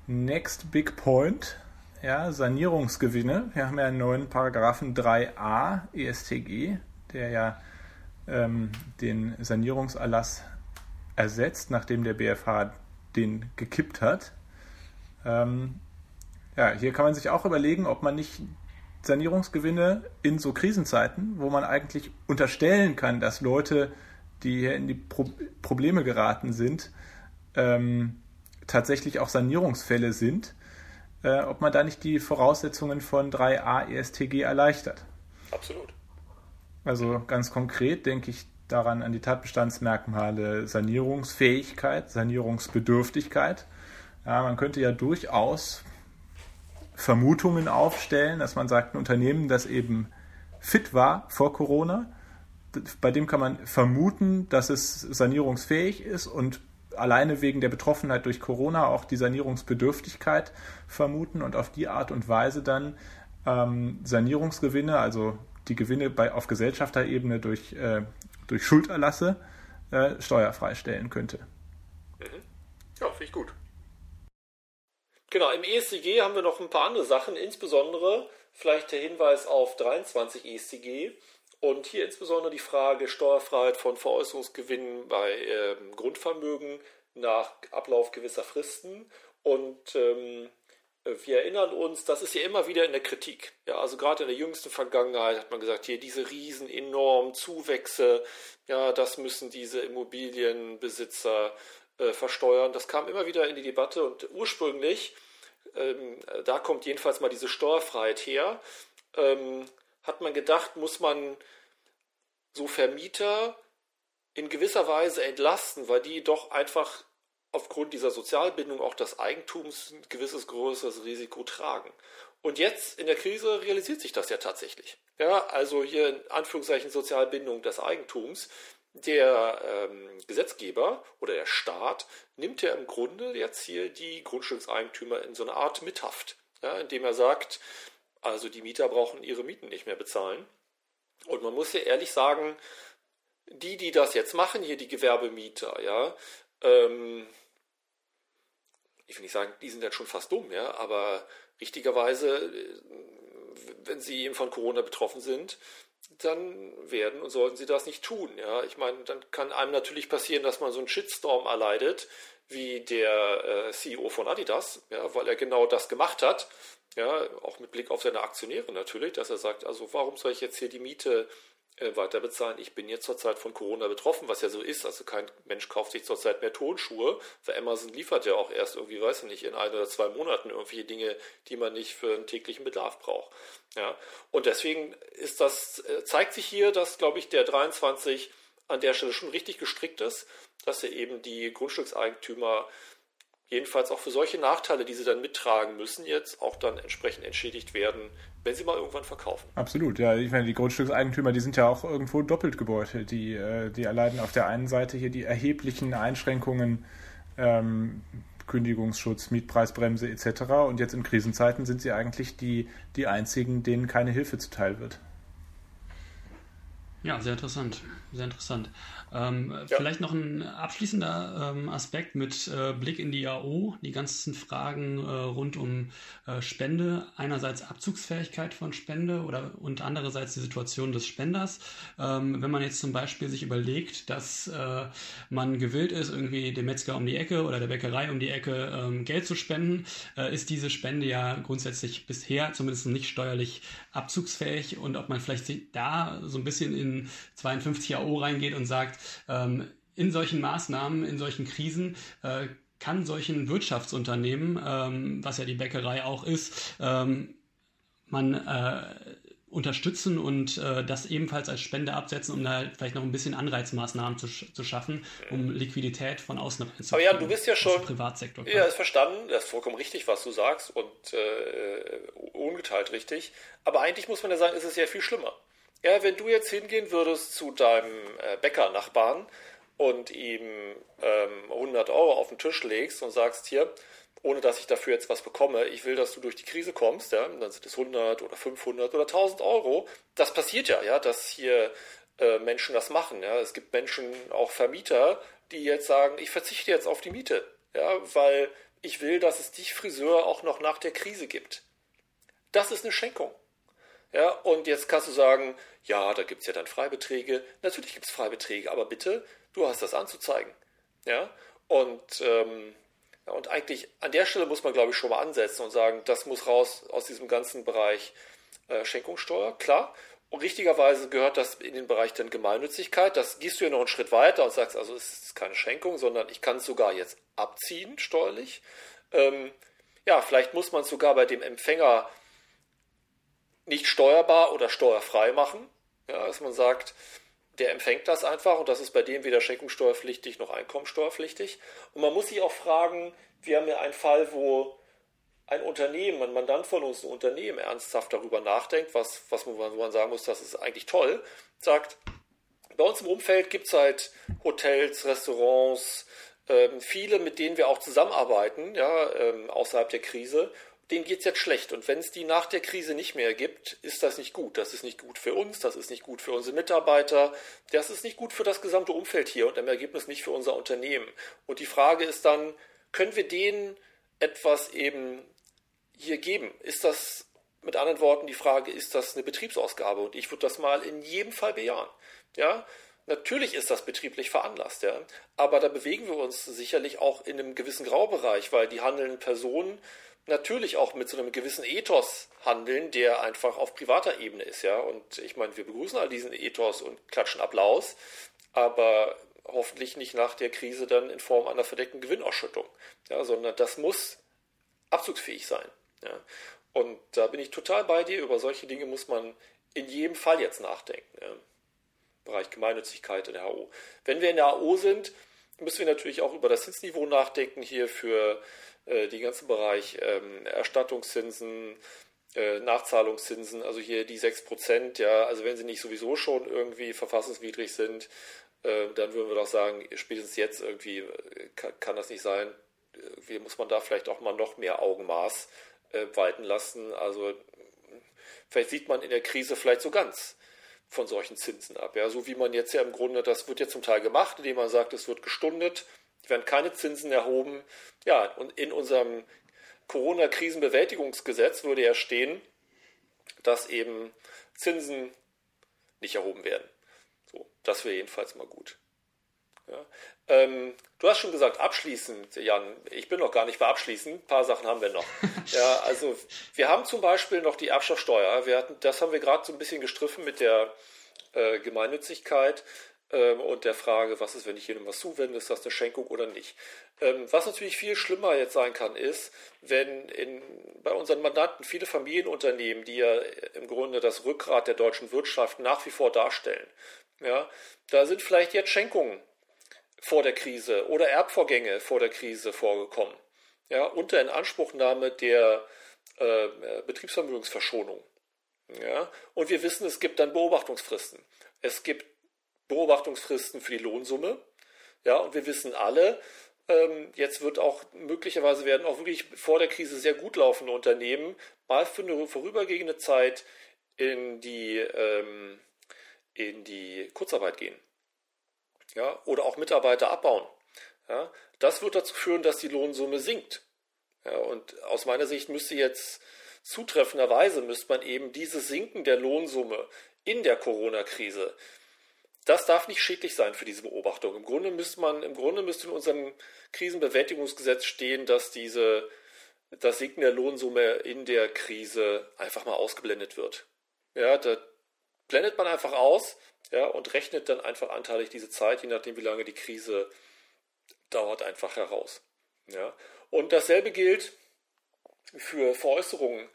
Next Big Point. Ja, Sanierungsgewinne. Wir haben ja einen neuen Paragraphen 3a ESTG, der ja ähm, den Sanierungserlass ersetzt, nachdem der BFH den gekippt hat. Ähm, ja, hier kann man sich auch überlegen, ob man nicht Sanierungsgewinne in so Krisenzeiten, wo man eigentlich unterstellen kann, dass Leute, die hier in die Pro Probleme geraten sind, ähm, tatsächlich auch Sanierungsfälle sind, äh, ob man da nicht die Voraussetzungen von 3a ESTG erleichtert. Absolut. Also ganz konkret denke ich daran an die Tatbestandsmerkmale Sanierungsfähigkeit, Sanierungsbedürftigkeit. Ja, man könnte ja durchaus Vermutungen aufstellen, dass man sagt, ein Unternehmen, das eben fit war vor Corona, bei dem kann man vermuten, dass es sanierungsfähig ist und alleine wegen der Betroffenheit durch Corona auch die Sanierungsbedürftigkeit vermuten und auf die Art und Weise dann ähm, Sanierungsgewinne, also die Gewinne bei, auf Gesellschafterebene durch, äh, durch Schulderlasse äh, steuerfrei stellen könnte. Mhm. Ja, finde ich gut. Genau, im ESCG haben wir noch ein paar andere Sachen, insbesondere vielleicht der Hinweis auf 23 ESCG und hier insbesondere die Frage Steuerfreiheit von Veräußerungsgewinnen bei ähm, Grundvermögen nach Ablauf gewisser Fristen. Und ähm, wir erinnern uns, das ist ja immer wieder in der Kritik. Ja, also gerade in der jüngsten Vergangenheit hat man gesagt, hier diese riesen enormen Zuwächse, ja, das müssen diese Immobilienbesitzer äh, versteuern. Das kam immer wieder in die Debatte und ursprünglich, ähm, da kommt jedenfalls mal diese Steuerfreiheit her, ähm, hat man gedacht, muss man so Vermieter in gewisser Weise entlasten, weil die doch einfach aufgrund dieser Sozialbindung auch des Eigentums ein gewisses größeres Risiko tragen. Und jetzt in der Krise realisiert sich das ja tatsächlich. Ja, also hier in Anführungszeichen Sozialbindung des Eigentums. der ähm, Gesetzgeber oder der Staat nimmt ja im Grunde jetzt hier die Grundstückseigentümer in so eine Art Mithaft, ja, indem er sagt, also die Mieter brauchen ihre Mieten nicht mehr bezahlen. Und man muss ja ehrlich sagen, die, die das jetzt machen, hier die Gewerbemieter, ja, ähm, ich will nicht sagen, die sind dann schon fast dumm, ja, aber richtigerweise, äh, wenn sie eben von Corona betroffen sind, dann werden und sollten sie das nicht tun. Ja, ich meine, dann kann einem natürlich passieren, dass man so einen Shitstorm erleidet, wie der äh, CEO von Adidas, ja, weil er genau das gemacht hat. Ja, auch mit Blick auf seine Aktionäre natürlich, dass er sagt, also warum soll ich jetzt hier die Miete weiter bezahlen. Ich bin jetzt zurzeit von Corona betroffen, was ja so ist. Also kein Mensch kauft sich zurzeit mehr Tonschuhe, weil Amazon liefert ja auch erst irgendwie, weiß ich nicht, in ein oder zwei Monaten irgendwelche Dinge, die man nicht für einen täglichen Bedarf braucht. Ja. Und deswegen ist das, äh, zeigt sich hier, dass, glaube ich, der 23 an der Stelle schon richtig gestrickt ist, dass er eben die Grundstückseigentümer jedenfalls auch für solche Nachteile, die sie dann mittragen müssen, jetzt auch dann entsprechend entschädigt werden, wenn sie mal irgendwann verkaufen. Absolut, ja. Ich meine, die Grundstückseigentümer, die sind ja auch irgendwo doppelt gebeutelt. Die, äh, die erleiden auf der einen Seite hier die erheblichen Einschränkungen, ähm, Kündigungsschutz, Mietpreisbremse etc. Und jetzt in Krisenzeiten sind sie eigentlich die, die einzigen, denen keine Hilfe zuteil wird. Ja, sehr interessant. Sehr interessant. Ähm, ja. Vielleicht noch ein abschließender ähm, Aspekt mit äh, Blick in die AO, die ganzen Fragen äh, rund um äh, Spende. Einerseits Abzugsfähigkeit von Spende oder und andererseits die Situation des Spenders. Ähm, wenn man jetzt zum Beispiel sich überlegt, dass äh, man gewillt ist, irgendwie dem Metzger um die Ecke oder der Bäckerei um die Ecke ähm, Geld zu spenden, äh, ist diese Spende ja grundsätzlich bisher zumindest nicht steuerlich abzugsfähig und ob man vielleicht da so ein bisschen in 52 AO reingeht und sagt, ähm, in solchen Maßnahmen, in solchen Krisen, äh, kann solchen Wirtschaftsunternehmen, ähm, was ja die Bäckerei auch ist, ähm, man äh, unterstützen und äh, das ebenfalls als Spende absetzen, um da vielleicht noch ein bisschen Anreizmaßnahmen zu, zu schaffen, um Liquidität von außen reinzukriegen. Aber ja, du bist ja schon Privatsektor. Ja, ist verstanden, das ist vollkommen richtig, was du sagst und äh, ungeteilt richtig. Aber eigentlich muss man ja sagen, ist es ja viel schlimmer. Ja, wenn du jetzt hingehen würdest zu deinem äh, Bäcker-Nachbarn und ihm ähm, 100 Euro auf den Tisch legst und sagst, hier, ohne dass ich dafür jetzt was bekomme, ich will, dass du durch die Krise kommst, ja, dann sind es 100 oder 500 oder 1000 Euro. Das passiert ja, ja, dass hier äh, Menschen das machen, ja. Es gibt Menschen, auch Vermieter, die jetzt sagen, ich verzichte jetzt auf die Miete, ja, weil ich will, dass es dich Friseur auch noch nach der Krise gibt. Das ist eine Schenkung. Ja, und jetzt kannst du sagen, ja, da gibt es ja dann Freibeträge. Natürlich gibt es Freibeträge, aber bitte, du hast das anzuzeigen. Ja, und, ähm, und eigentlich an der Stelle muss man, glaube ich, schon mal ansetzen und sagen, das muss raus aus diesem ganzen Bereich äh, Schenkungssteuer, klar. Und richtigerweise gehört das in den Bereich dann Gemeinnützigkeit. Das gehst du ja noch einen Schritt weiter und sagst, also es ist keine Schenkung, sondern ich kann es sogar jetzt abziehen steuerlich. Ähm, ja, vielleicht muss man es sogar bei dem Empfänger nicht steuerbar oder steuerfrei machen. Ja, dass man sagt, der empfängt das einfach und das ist bei dem weder schenkungssteuerpflichtig noch einkommensteuerpflichtig. Und man muss sich auch fragen, wir haben ja einen Fall, wo ein Unternehmen, ein Mandant von uns, ein Unternehmen ernsthaft darüber nachdenkt, was, was man, wo man sagen muss, das ist eigentlich toll, sagt, bei uns im Umfeld gibt es halt Hotels, Restaurants, ähm, viele, mit denen wir auch zusammenarbeiten, ja, ähm, außerhalb der Krise denen geht es jetzt schlecht. Und wenn es die nach der Krise nicht mehr gibt, ist das nicht gut. Das ist nicht gut für uns, das ist nicht gut für unsere Mitarbeiter, das ist nicht gut für das gesamte Umfeld hier und im Ergebnis nicht für unser Unternehmen. Und die Frage ist dann, können wir denen etwas eben hier geben? Ist das, mit anderen Worten, die Frage, ist das eine Betriebsausgabe? Und ich würde das mal in jedem Fall bejahen. Ja, Natürlich ist das betrieblich veranlasst, ja. Aber da bewegen wir uns sicherlich auch in einem gewissen Graubereich, weil die handelnden Personen natürlich auch mit so einem gewissen Ethos handeln, der einfach auf privater Ebene ist, ja. Und ich meine, wir begrüßen all diesen Ethos und klatschen Applaus, aber hoffentlich nicht nach der Krise dann in Form einer verdeckten Gewinnausschüttung, ja, sondern das muss abzugsfähig sein. Ja. Und da bin ich total bei dir, über solche Dinge muss man in jedem Fall jetzt nachdenken. Ja. Bereich Gemeinnützigkeit in der HO. Wenn wir in der HO sind, müssen wir natürlich auch über das Zinsniveau nachdenken hier für äh, den ganzen Bereich ähm, Erstattungszinsen, äh, Nachzahlungszinsen, also hier die 6%, ja, also wenn sie nicht sowieso schon irgendwie verfassungswidrig sind, äh, dann würden wir doch sagen, spätestens jetzt irgendwie kann, das nicht sein. Irgendwie muss man da vielleicht auch mal noch mehr Augenmaß walten lassen. Also vielleicht sieht man in der Krise vielleicht so ganz von solchen Zinsen ab. Ja, so wie man jetzt ja im Grunde, das wird ja zum Teil gemacht, indem man sagt, es wird gestundet, werden keine Zinsen erhoben. Ja, und in unserem Corona-Krisenbewältigungsgesetz würde ja stehen, dass eben Zinsen nicht erhoben werden. So, das wäre jedenfalls mal gut. Ja. Ähm, du hast schon gesagt, abschließend, Jan, ich bin noch gar nicht bei abschließend, ein paar Sachen haben wir noch. ja, also wir haben zum Beispiel noch die Erbschaftssteuer. Wir hatten, das haben wir gerade so ein bisschen gestriffen mit der äh, Gemeinnützigkeit ähm, und der Frage, was ist, wenn ich jedem was zuwende, ist das eine Schenkung oder nicht. Ähm, was natürlich viel schlimmer jetzt sein kann, ist, wenn in, bei unseren Mandanten viele Familienunternehmen, die ja im Grunde das Rückgrat der deutschen Wirtschaft nach wie vor darstellen, ja, da sind vielleicht jetzt Schenkungen vor der Krise oder Erbvorgänge vor der Krise vorgekommen, ja, unter Inanspruchnahme der äh, Betriebsvermögensverschonung. Ja, und wir wissen, es gibt dann Beobachtungsfristen. Es gibt Beobachtungsfristen für die Lohnsumme. Ja, und wir wissen alle, ähm, jetzt wird auch möglicherweise werden auch wirklich vor der Krise sehr gut laufende Unternehmen mal für eine vorübergehende Zeit in die, ähm, in die Kurzarbeit gehen. Ja, oder auch Mitarbeiter abbauen. Ja, das wird dazu führen, dass die Lohnsumme sinkt. Ja, und aus meiner Sicht müsste jetzt zutreffenderweise müsste man eben dieses Sinken der Lohnsumme in der Corona-Krise das darf nicht schädlich sein für diese Beobachtung. Im Grunde müsste man, im Grunde müsste in unserem Krisenbewältigungsgesetz stehen, dass diese, das Sinken der Lohnsumme in der Krise einfach mal ausgeblendet wird. Ja, da blendet man einfach aus, ja, und rechnet dann einfach anteilig diese Zeit, je nachdem wie lange die Krise dauert, einfach heraus. Ja. Und dasselbe gilt für Veräußerungen.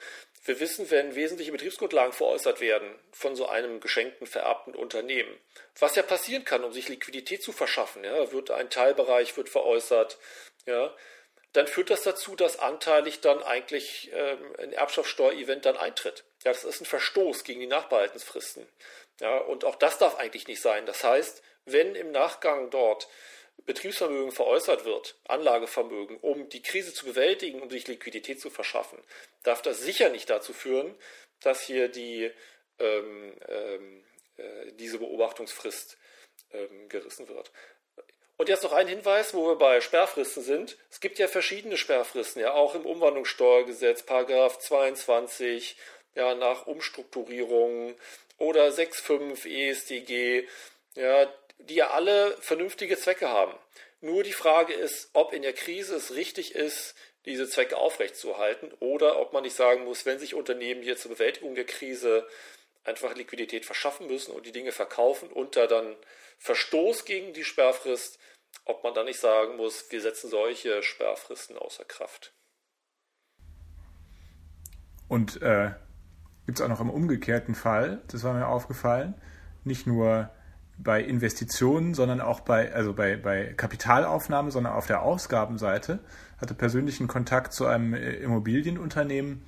Wir wissen, wenn wesentliche Betriebsgrundlagen veräußert werden von so einem geschenkten, vererbten Unternehmen, was ja passieren kann, um sich Liquidität zu verschaffen, ja, wird ein Teilbereich wird veräußert, ja, dann führt das dazu, dass anteilig dann eigentlich ähm, ein Erbschaftssteuer-Event dann eintritt. Ja, das ist ein Verstoß gegen die Nachbehaltensfristen. Ja, und auch das darf eigentlich nicht sein. Das heißt, wenn im Nachgang dort Betriebsvermögen veräußert wird, Anlagevermögen, um die Krise zu bewältigen, um sich Liquidität zu verschaffen, darf das sicher nicht dazu führen, dass hier die, ähm, ähm, äh, diese Beobachtungsfrist ähm, gerissen wird. Und jetzt noch ein Hinweis, wo wir bei Sperrfristen sind. Es gibt ja verschiedene Sperrfristen, ja auch im Umwandlungssteuergesetz, Paragraph 22, ja nach Umstrukturierung oder 6.5 ESDG. Ja, die ja alle vernünftige Zwecke haben. Nur die Frage ist, ob in der Krise es richtig ist, diese Zwecke aufrechtzuerhalten oder ob man nicht sagen muss, wenn sich Unternehmen hier zur Bewältigung der Krise einfach Liquidität verschaffen müssen und die Dinge verkaufen unter dann Verstoß gegen die Sperrfrist, ob man dann nicht sagen muss, wir setzen solche Sperrfristen außer Kraft. Und äh, gibt es auch noch im umgekehrten Fall, das war mir aufgefallen, nicht nur bei Investitionen, sondern auch bei, also bei, bei Kapitalaufnahme, sondern auf der Ausgabenseite. Hatte persönlichen Kontakt zu einem äh, Immobilienunternehmen,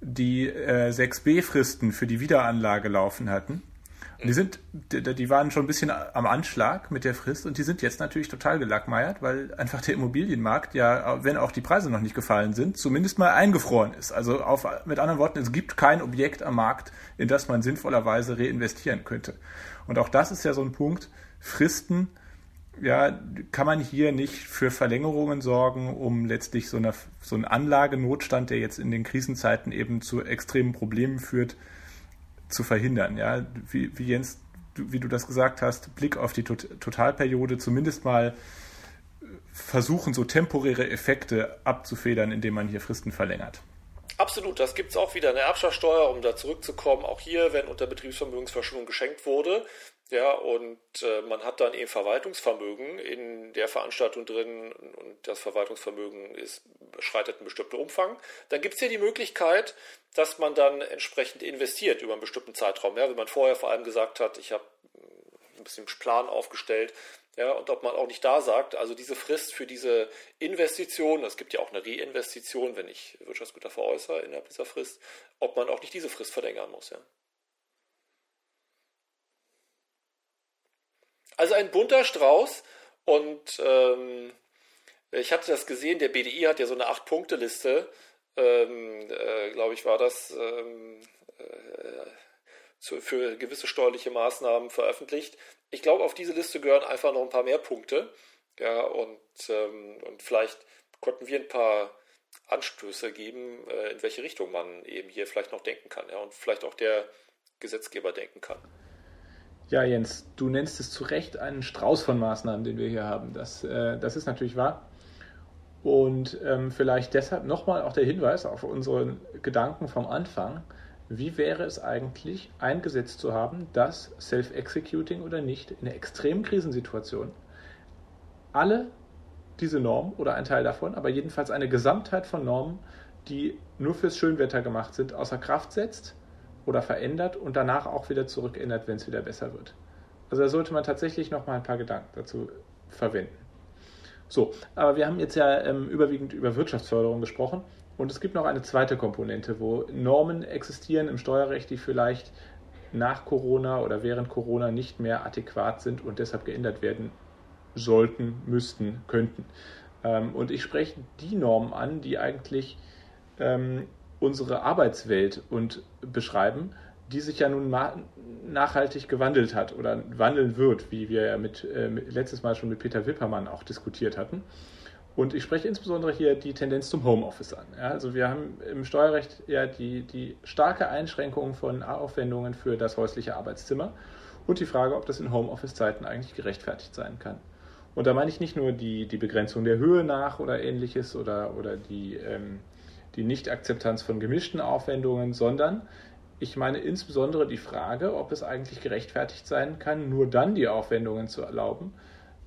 die äh, 6b-Fristen für die Wiederanlage laufen hatten. Und die sind, die, die waren schon ein bisschen am Anschlag mit der Frist und die sind jetzt natürlich total gelackmeiert, weil einfach der Immobilienmarkt ja, wenn auch die Preise noch nicht gefallen sind, zumindest mal eingefroren ist. Also auf, mit anderen Worten, es gibt kein Objekt am Markt, in das man sinnvollerweise reinvestieren könnte. Und auch das ist ja so ein Punkt, Fristen, ja, kann man hier nicht für Verlängerungen sorgen, um letztlich so, eine, so einen Anlagenotstand, der jetzt in den Krisenzeiten eben zu extremen Problemen führt, zu verhindern. Ja, wie, wie Jens, wie du das gesagt hast, Blick auf die Totalperiode, zumindest mal versuchen, so temporäre Effekte abzufedern, indem man hier Fristen verlängert. Absolut, das gibt es auch wieder eine Erbschaftssteuer, um da zurückzukommen. Auch hier, wenn unter Betriebsvermögensverschuldung geschenkt wurde, ja, und äh, man hat dann eben Verwaltungsvermögen in der Veranstaltung drin und das Verwaltungsvermögen ist, schreitet einen bestimmten Umfang, dann gibt es hier die Möglichkeit, dass man dann entsprechend investiert über einen bestimmten Zeitraum. Ja, wenn man vorher vor allem gesagt hat, ich habe ein bisschen Plan aufgestellt, ja, und ob man auch nicht da sagt, also diese Frist für diese Investition, es gibt ja auch eine Reinvestition, wenn ich Wirtschaftsgüter veräußere innerhalb dieser Frist, ob man auch nicht diese Frist verlängern muss. Ja. Also ein bunter Strauß und ähm, ich hatte das gesehen, der BDI hat ja so eine Acht-Punkte-Liste, ähm, äh, glaube ich, war das ähm, äh, für gewisse steuerliche Maßnahmen veröffentlicht. Ich glaube, auf diese Liste gehören einfach noch ein paar mehr Punkte. Ja, und, ähm, und vielleicht konnten wir ein paar Anstöße geben, äh, in welche Richtung man eben hier vielleicht noch denken kann. Ja, und vielleicht auch der Gesetzgeber denken kann. Ja, Jens, du nennst es zu Recht einen Strauß von Maßnahmen, den wir hier haben. Das, äh, das ist natürlich wahr. Und ähm, vielleicht deshalb nochmal auch der Hinweis auf unseren Gedanken vom Anfang. Wie wäre es eigentlich, ein Gesetz zu haben, das Self-Executing oder nicht in einer extremen Krisensituation alle diese Normen oder ein Teil davon, aber jedenfalls eine Gesamtheit von Normen, die nur fürs Schönwetter gemacht sind, außer Kraft setzt oder verändert und danach auch wieder zurückändert, wenn es wieder besser wird. Also da sollte man tatsächlich noch mal ein paar Gedanken dazu verwenden. So, aber wir haben jetzt ja ähm, überwiegend über Wirtschaftsförderung gesprochen und es gibt noch eine zweite Komponente, wo Normen existieren im Steuerrecht, die vielleicht nach Corona oder während Corona nicht mehr adäquat sind und deshalb geändert werden sollten, müssten, könnten. Ähm, und ich spreche die Normen an, die eigentlich ähm, unsere Arbeitswelt und beschreiben, die sich ja nun nachhaltig gewandelt hat oder wandeln wird, wie wir ja mit, äh, letztes Mal schon mit Peter Wippermann auch diskutiert hatten. Und ich spreche insbesondere hier die Tendenz zum Homeoffice an. Ja, also wir haben im Steuerrecht ja die, die starke Einschränkung von Aufwendungen für das häusliche Arbeitszimmer und die Frage, ob das in Homeoffice-Zeiten eigentlich gerechtfertigt sein kann. Und da meine ich nicht nur die, die Begrenzung der Höhe nach oder ähnliches oder, oder die, ähm, die Nicht-Akzeptanz von gemischten Aufwendungen, sondern ich meine insbesondere die Frage, ob es eigentlich gerechtfertigt sein kann, nur dann die Aufwendungen zu erlauben,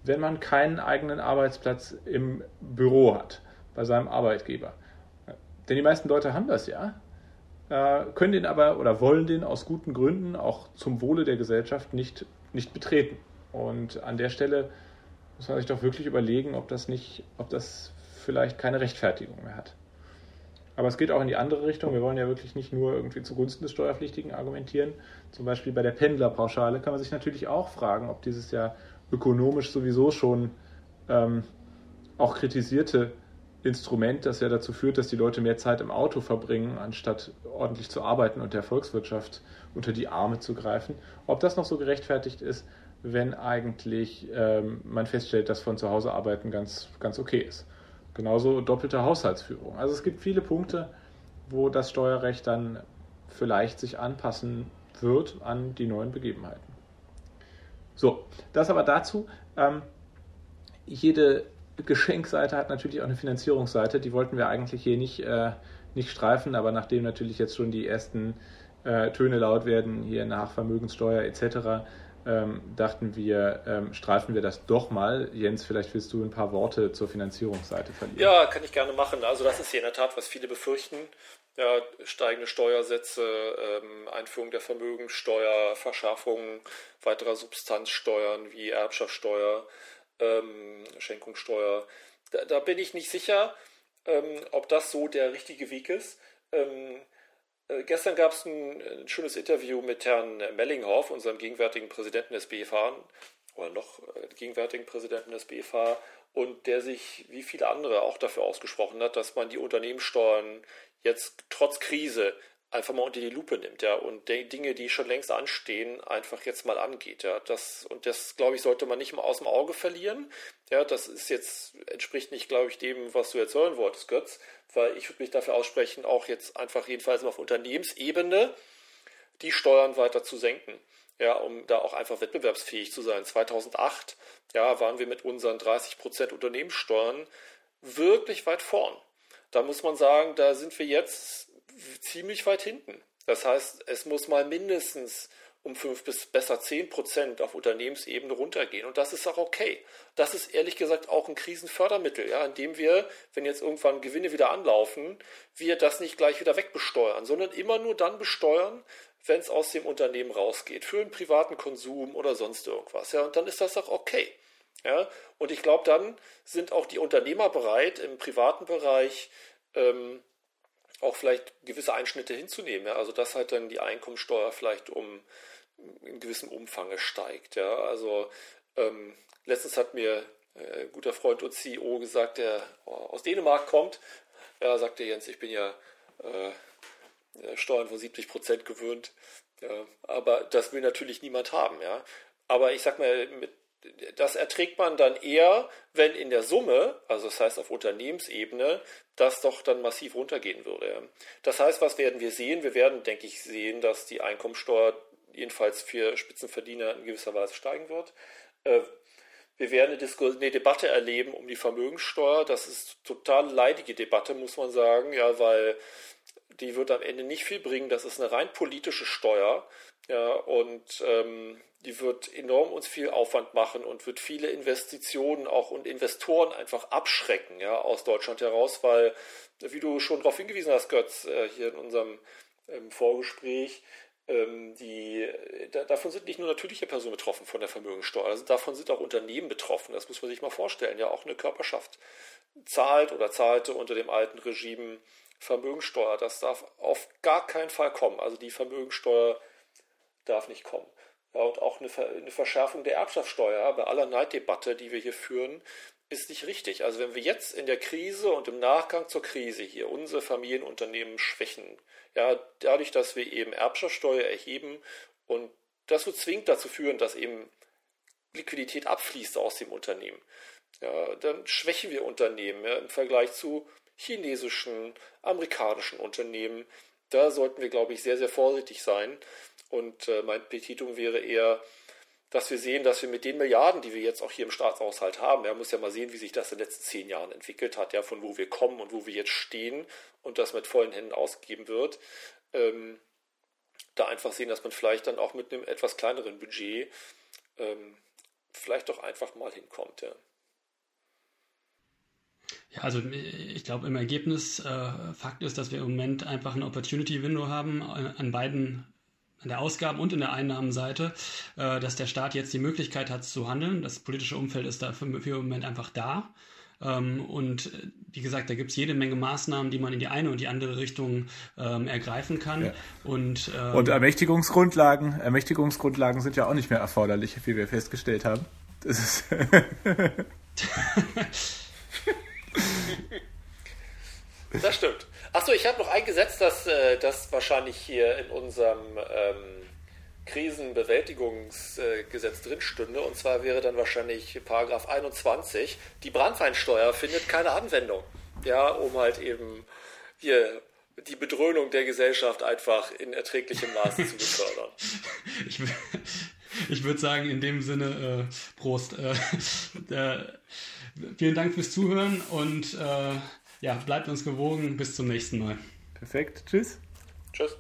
wenn man keinen eigenen Arbeitsplatz im Büro hat, bei seinem Arbeitgeber. Denn die meisten Leute haben das ja, äh, können den aber oder wollen den aus guten Gründen auch zum Wohle der Gesellschaft nicht, nicht betreten. Und an der Stelle muss man sich doch wirklich überlegen, ob das nicht, ob das vielleicht keine Rechtfertigung mehr hat. Aber es geht auch in die andere Richtung. Wir wollen ja wirklich nicht nur irgendwie zugunsten des Steuerpflichtigen argumentieren. Zum Beispiel bei der Pendlerpauschale kann man sich natürlich auch fragen, ob dieses ja ökonomisch sowieso schon ähm, auch kritisierte Instrument, das ja dazu führt, dass die Leute mehr Zeit im Auto verbringen, anstatt ordentlich zu arbeiten und der Volkswirtschaft unter die Arme zu greifen, ob das noch so gerechtfertigt ist, wenn eigentlich ähm, man feststellt, dass von zu Hause arbeiten ganz, ganz okay ist. Genauso doppelte Haushaltsführung. Also es gibt viele Punkte, wo das Steuerrecht dann vielleicht sich anpassen wird an die neuen Begebenheiten. So, das aber dazu. Ähm, jede Geschenkseite hat natürlich auch eine Finanzierungsseite. Die wollten wir eigentlich hier nicht, äh, nicht streifen, aber nachdem natürlich jetzt schon die ersten äh, Töne laut werden, hier nach Vermögenssteuer etc., ähm, dachten wir, ähm, streifen wir das doch mal. Jens, vielleicht willst du ein paar Worte zur Finanzierungsseite verlieren. Ja, kann ich gerne machen. Also das ist hier in der Tat, was viele befürchten. Ja, steigende Steuersätze, ähm, Einführung der Vermögenssteuer, Verschärfung weiterer Substanzsteuern wie Erbschaftssteuer, ähm, Schenkungssteuer. Da, da, bin ich nicht sicher, ähm, ob das so der richtige Weg ist. Ähm, äh, gestern gab es ein, ein, schönes Interview mit Herrn Mellinghoff, unserem gegenwärtigen Präsidenten des BFH, oder noch äh, gegenwärtigen Präsidenten des BFH, und der sich wie viele andere auch dafür ausgesprochen hat, dass man die Unternehmenssteuern jetzt trotz Krise einfach mal unter die Lupe nimmt, ja, und die Dinge, die schon längst anstehen, einfach jetzt mal angeht, ja. Das, und das, glaube ich, sollte man nicht mal aus dem Auge verlieren. Ja, das ist jetzt, entspricht nicht, glaube ich, dem, was du jetzt hören wolltest, Götz, weil ich würde mich dafür aussprechen, auch jetzt einfach jedenfalls auf Unternehmensebene die Steuern weiter zu senken. Ja, um da auch einfach wettbewerbsfähig zu sein. 2008, ja, waren wir mit unseren 30 Prozent Unternehmenssteuern wirklich weit vorn. Da muss man sagen, da sind wir jetzt ziemlich weit hinten. Das heißt, es muss mal mindestens um fünf bis besser zehn Prozent auf Unternehmensebene runtergehen. Und das ist auch okay. Das ist ehrlich gesagt auch ein Krisenfördermittel, ja, indem wir, wenn jetzt irgendwann Gewinne wieder anlaufen, wir das nicht gleich wieder wegbesteuern, sondern immer nur dann besteuern, wenn es aus dem Unternehmen rausgeht, für einen privaten Konsum oder sonst irgendwas. Ja, und dann ist das auch okay. Ja, und ich glaube, dann sind auch die Unternehmer bereit, im privaten Bereich ähm, auch vielleicht gewisse Einschnitte hinzunehmen. Ja? Also dass halt dann die Einkommensteuer vielleicht um in gewissem Umfang steigt. Ja? Also Ähm, letztens hat mir äh, ein guter Freund und CEO gesagt, der aus Dänemark kommt. Ja, sagte Jens, ich bin ja äh, Steuern von 70 Prozent gewöhnt. Ja, aber das will natürlich niemand haben. Ja. Aber ich sag mal, mit, das erträgt man dann eher, wenn in der Summe, also das heißt auf Unternehmensebene, das doch dann massiv runtergehen würde. Das heißt, was werden wir sehen? Wir werden, denke ich, sehen, dass die Einkommensteuer jedenfalls für Spitzenverdiener in gewisser Weise steigen wird. Äh, wir werden eine, eine, Debatte erleben um die Vermögenssteuer. Das ist total leidige Debatte, muss man sagen, ja, weil die wird am Ende nicht viel bringen. Das ist eine rein politische Steuer. Ja, und ähm, die wird enorm uns viel Aufwand machen und wird viele Investitionen auch und Investoren einfach abschrecken, ja, aus Deutschland heraus, weil, wie du schon darauf hingewiesen hast, Götz, äh, hier in unserem ähm, Vorgespräch, ähm, die, da, davon sind nicht nur natürliche Personen betroffen von der Vermögenssteuer, also davon sind auch Unternehmen betroffen. Das muss man sich mal vorstellen. Ja, auch eine Körperschaft zahlt oder zahlte unter dem alten Regime Vermögenssteuer. Das darf auf gar keinen Fall kommen. Also die Vermögenssteuer darf nicht kommen. Ja, und auch eine, eine Verschärfung der Erbschaftssteuer bei aller Neiddebatte, die wir hier führen, ist nicht richtig. Also wenn wir jetzt in der Krise und im Nachgang zur Krise hier unsere Familienunternehmen schwächen, ja, dadurch, dass wir eben Erbschaftssteuer erheben und das wird zwingend dazu führen, dass eben Liquidität abfließt aus dem Unternehmen. Ja, dann schwächen wir Unternehmen ja, im Vergleich zu chinesischen, amerikanischen Unternehmen. Da sollten wir, glaube ich, sehr, sehr vorsichtig sein. Und äh, mein Petitum wäre eher, dass wir sehen, dass wir mit den Milliarden, die wir jetzt auch hier im Staatshaushalt haben, man muss ja mal sehen, wie sich das in den letzten zehn Jahren entwickelt hat, ja, von wo wir kommen und wo wir jetzt stehen und das mit vollen Händen ausgegeben wird, ähm, da einfach sehen, dass man vielleicht dann auch mit einem etwas kleineren Budget ähm, vielleicht doch einfach mal hinkommt. Ja. Ja, also ich glaube im Ergebnis äh, Fakt ist, dass wir im Moment einfach ein Opportunity Window haben äh, an beiden an der Ausgaben- und in der Einnahmenseite, äh, dass der Staat jetzt die Möglichkeit hat zu handeln. Das politische Umfeld ist dafür für im Moment einfach da. Ähm, und äh, wie gesagt, da gibt es jede Menge Maßnahmen, die man in die eine und die andere Richtung ähm, ergreifen kann. Ja. Und, ähm, und Ermächtigungsgrundlagen, Ermächtigungsgrundlagen sind ja auch nicht mehr erforderlich, wie wir festgestellt haben. Das ist Das stimmt. Achso, ich habe noch ein Gesetz, das, äh, das wahrscheinlich hier in unserem ähm, Krisenbewältigungsgesetz drin stünde. Und zwar wäre dann wahrscheinlich Paragraph 21. Die Brandweinsteuer findet keine Anwendung. Ja, um halt eben hier die Bedröhnung der Gesellschaft einfach in erträglichem Maße zu befördern. Ich, ich würde sagen, in dem Sinne, äh, Prost. Äh, äh, vielen Dank fürs Zuhören und äh, ja, bleibt uns gewogen. Bis zum nächsten Mal. Perfekt. Tschüss. Tschüss.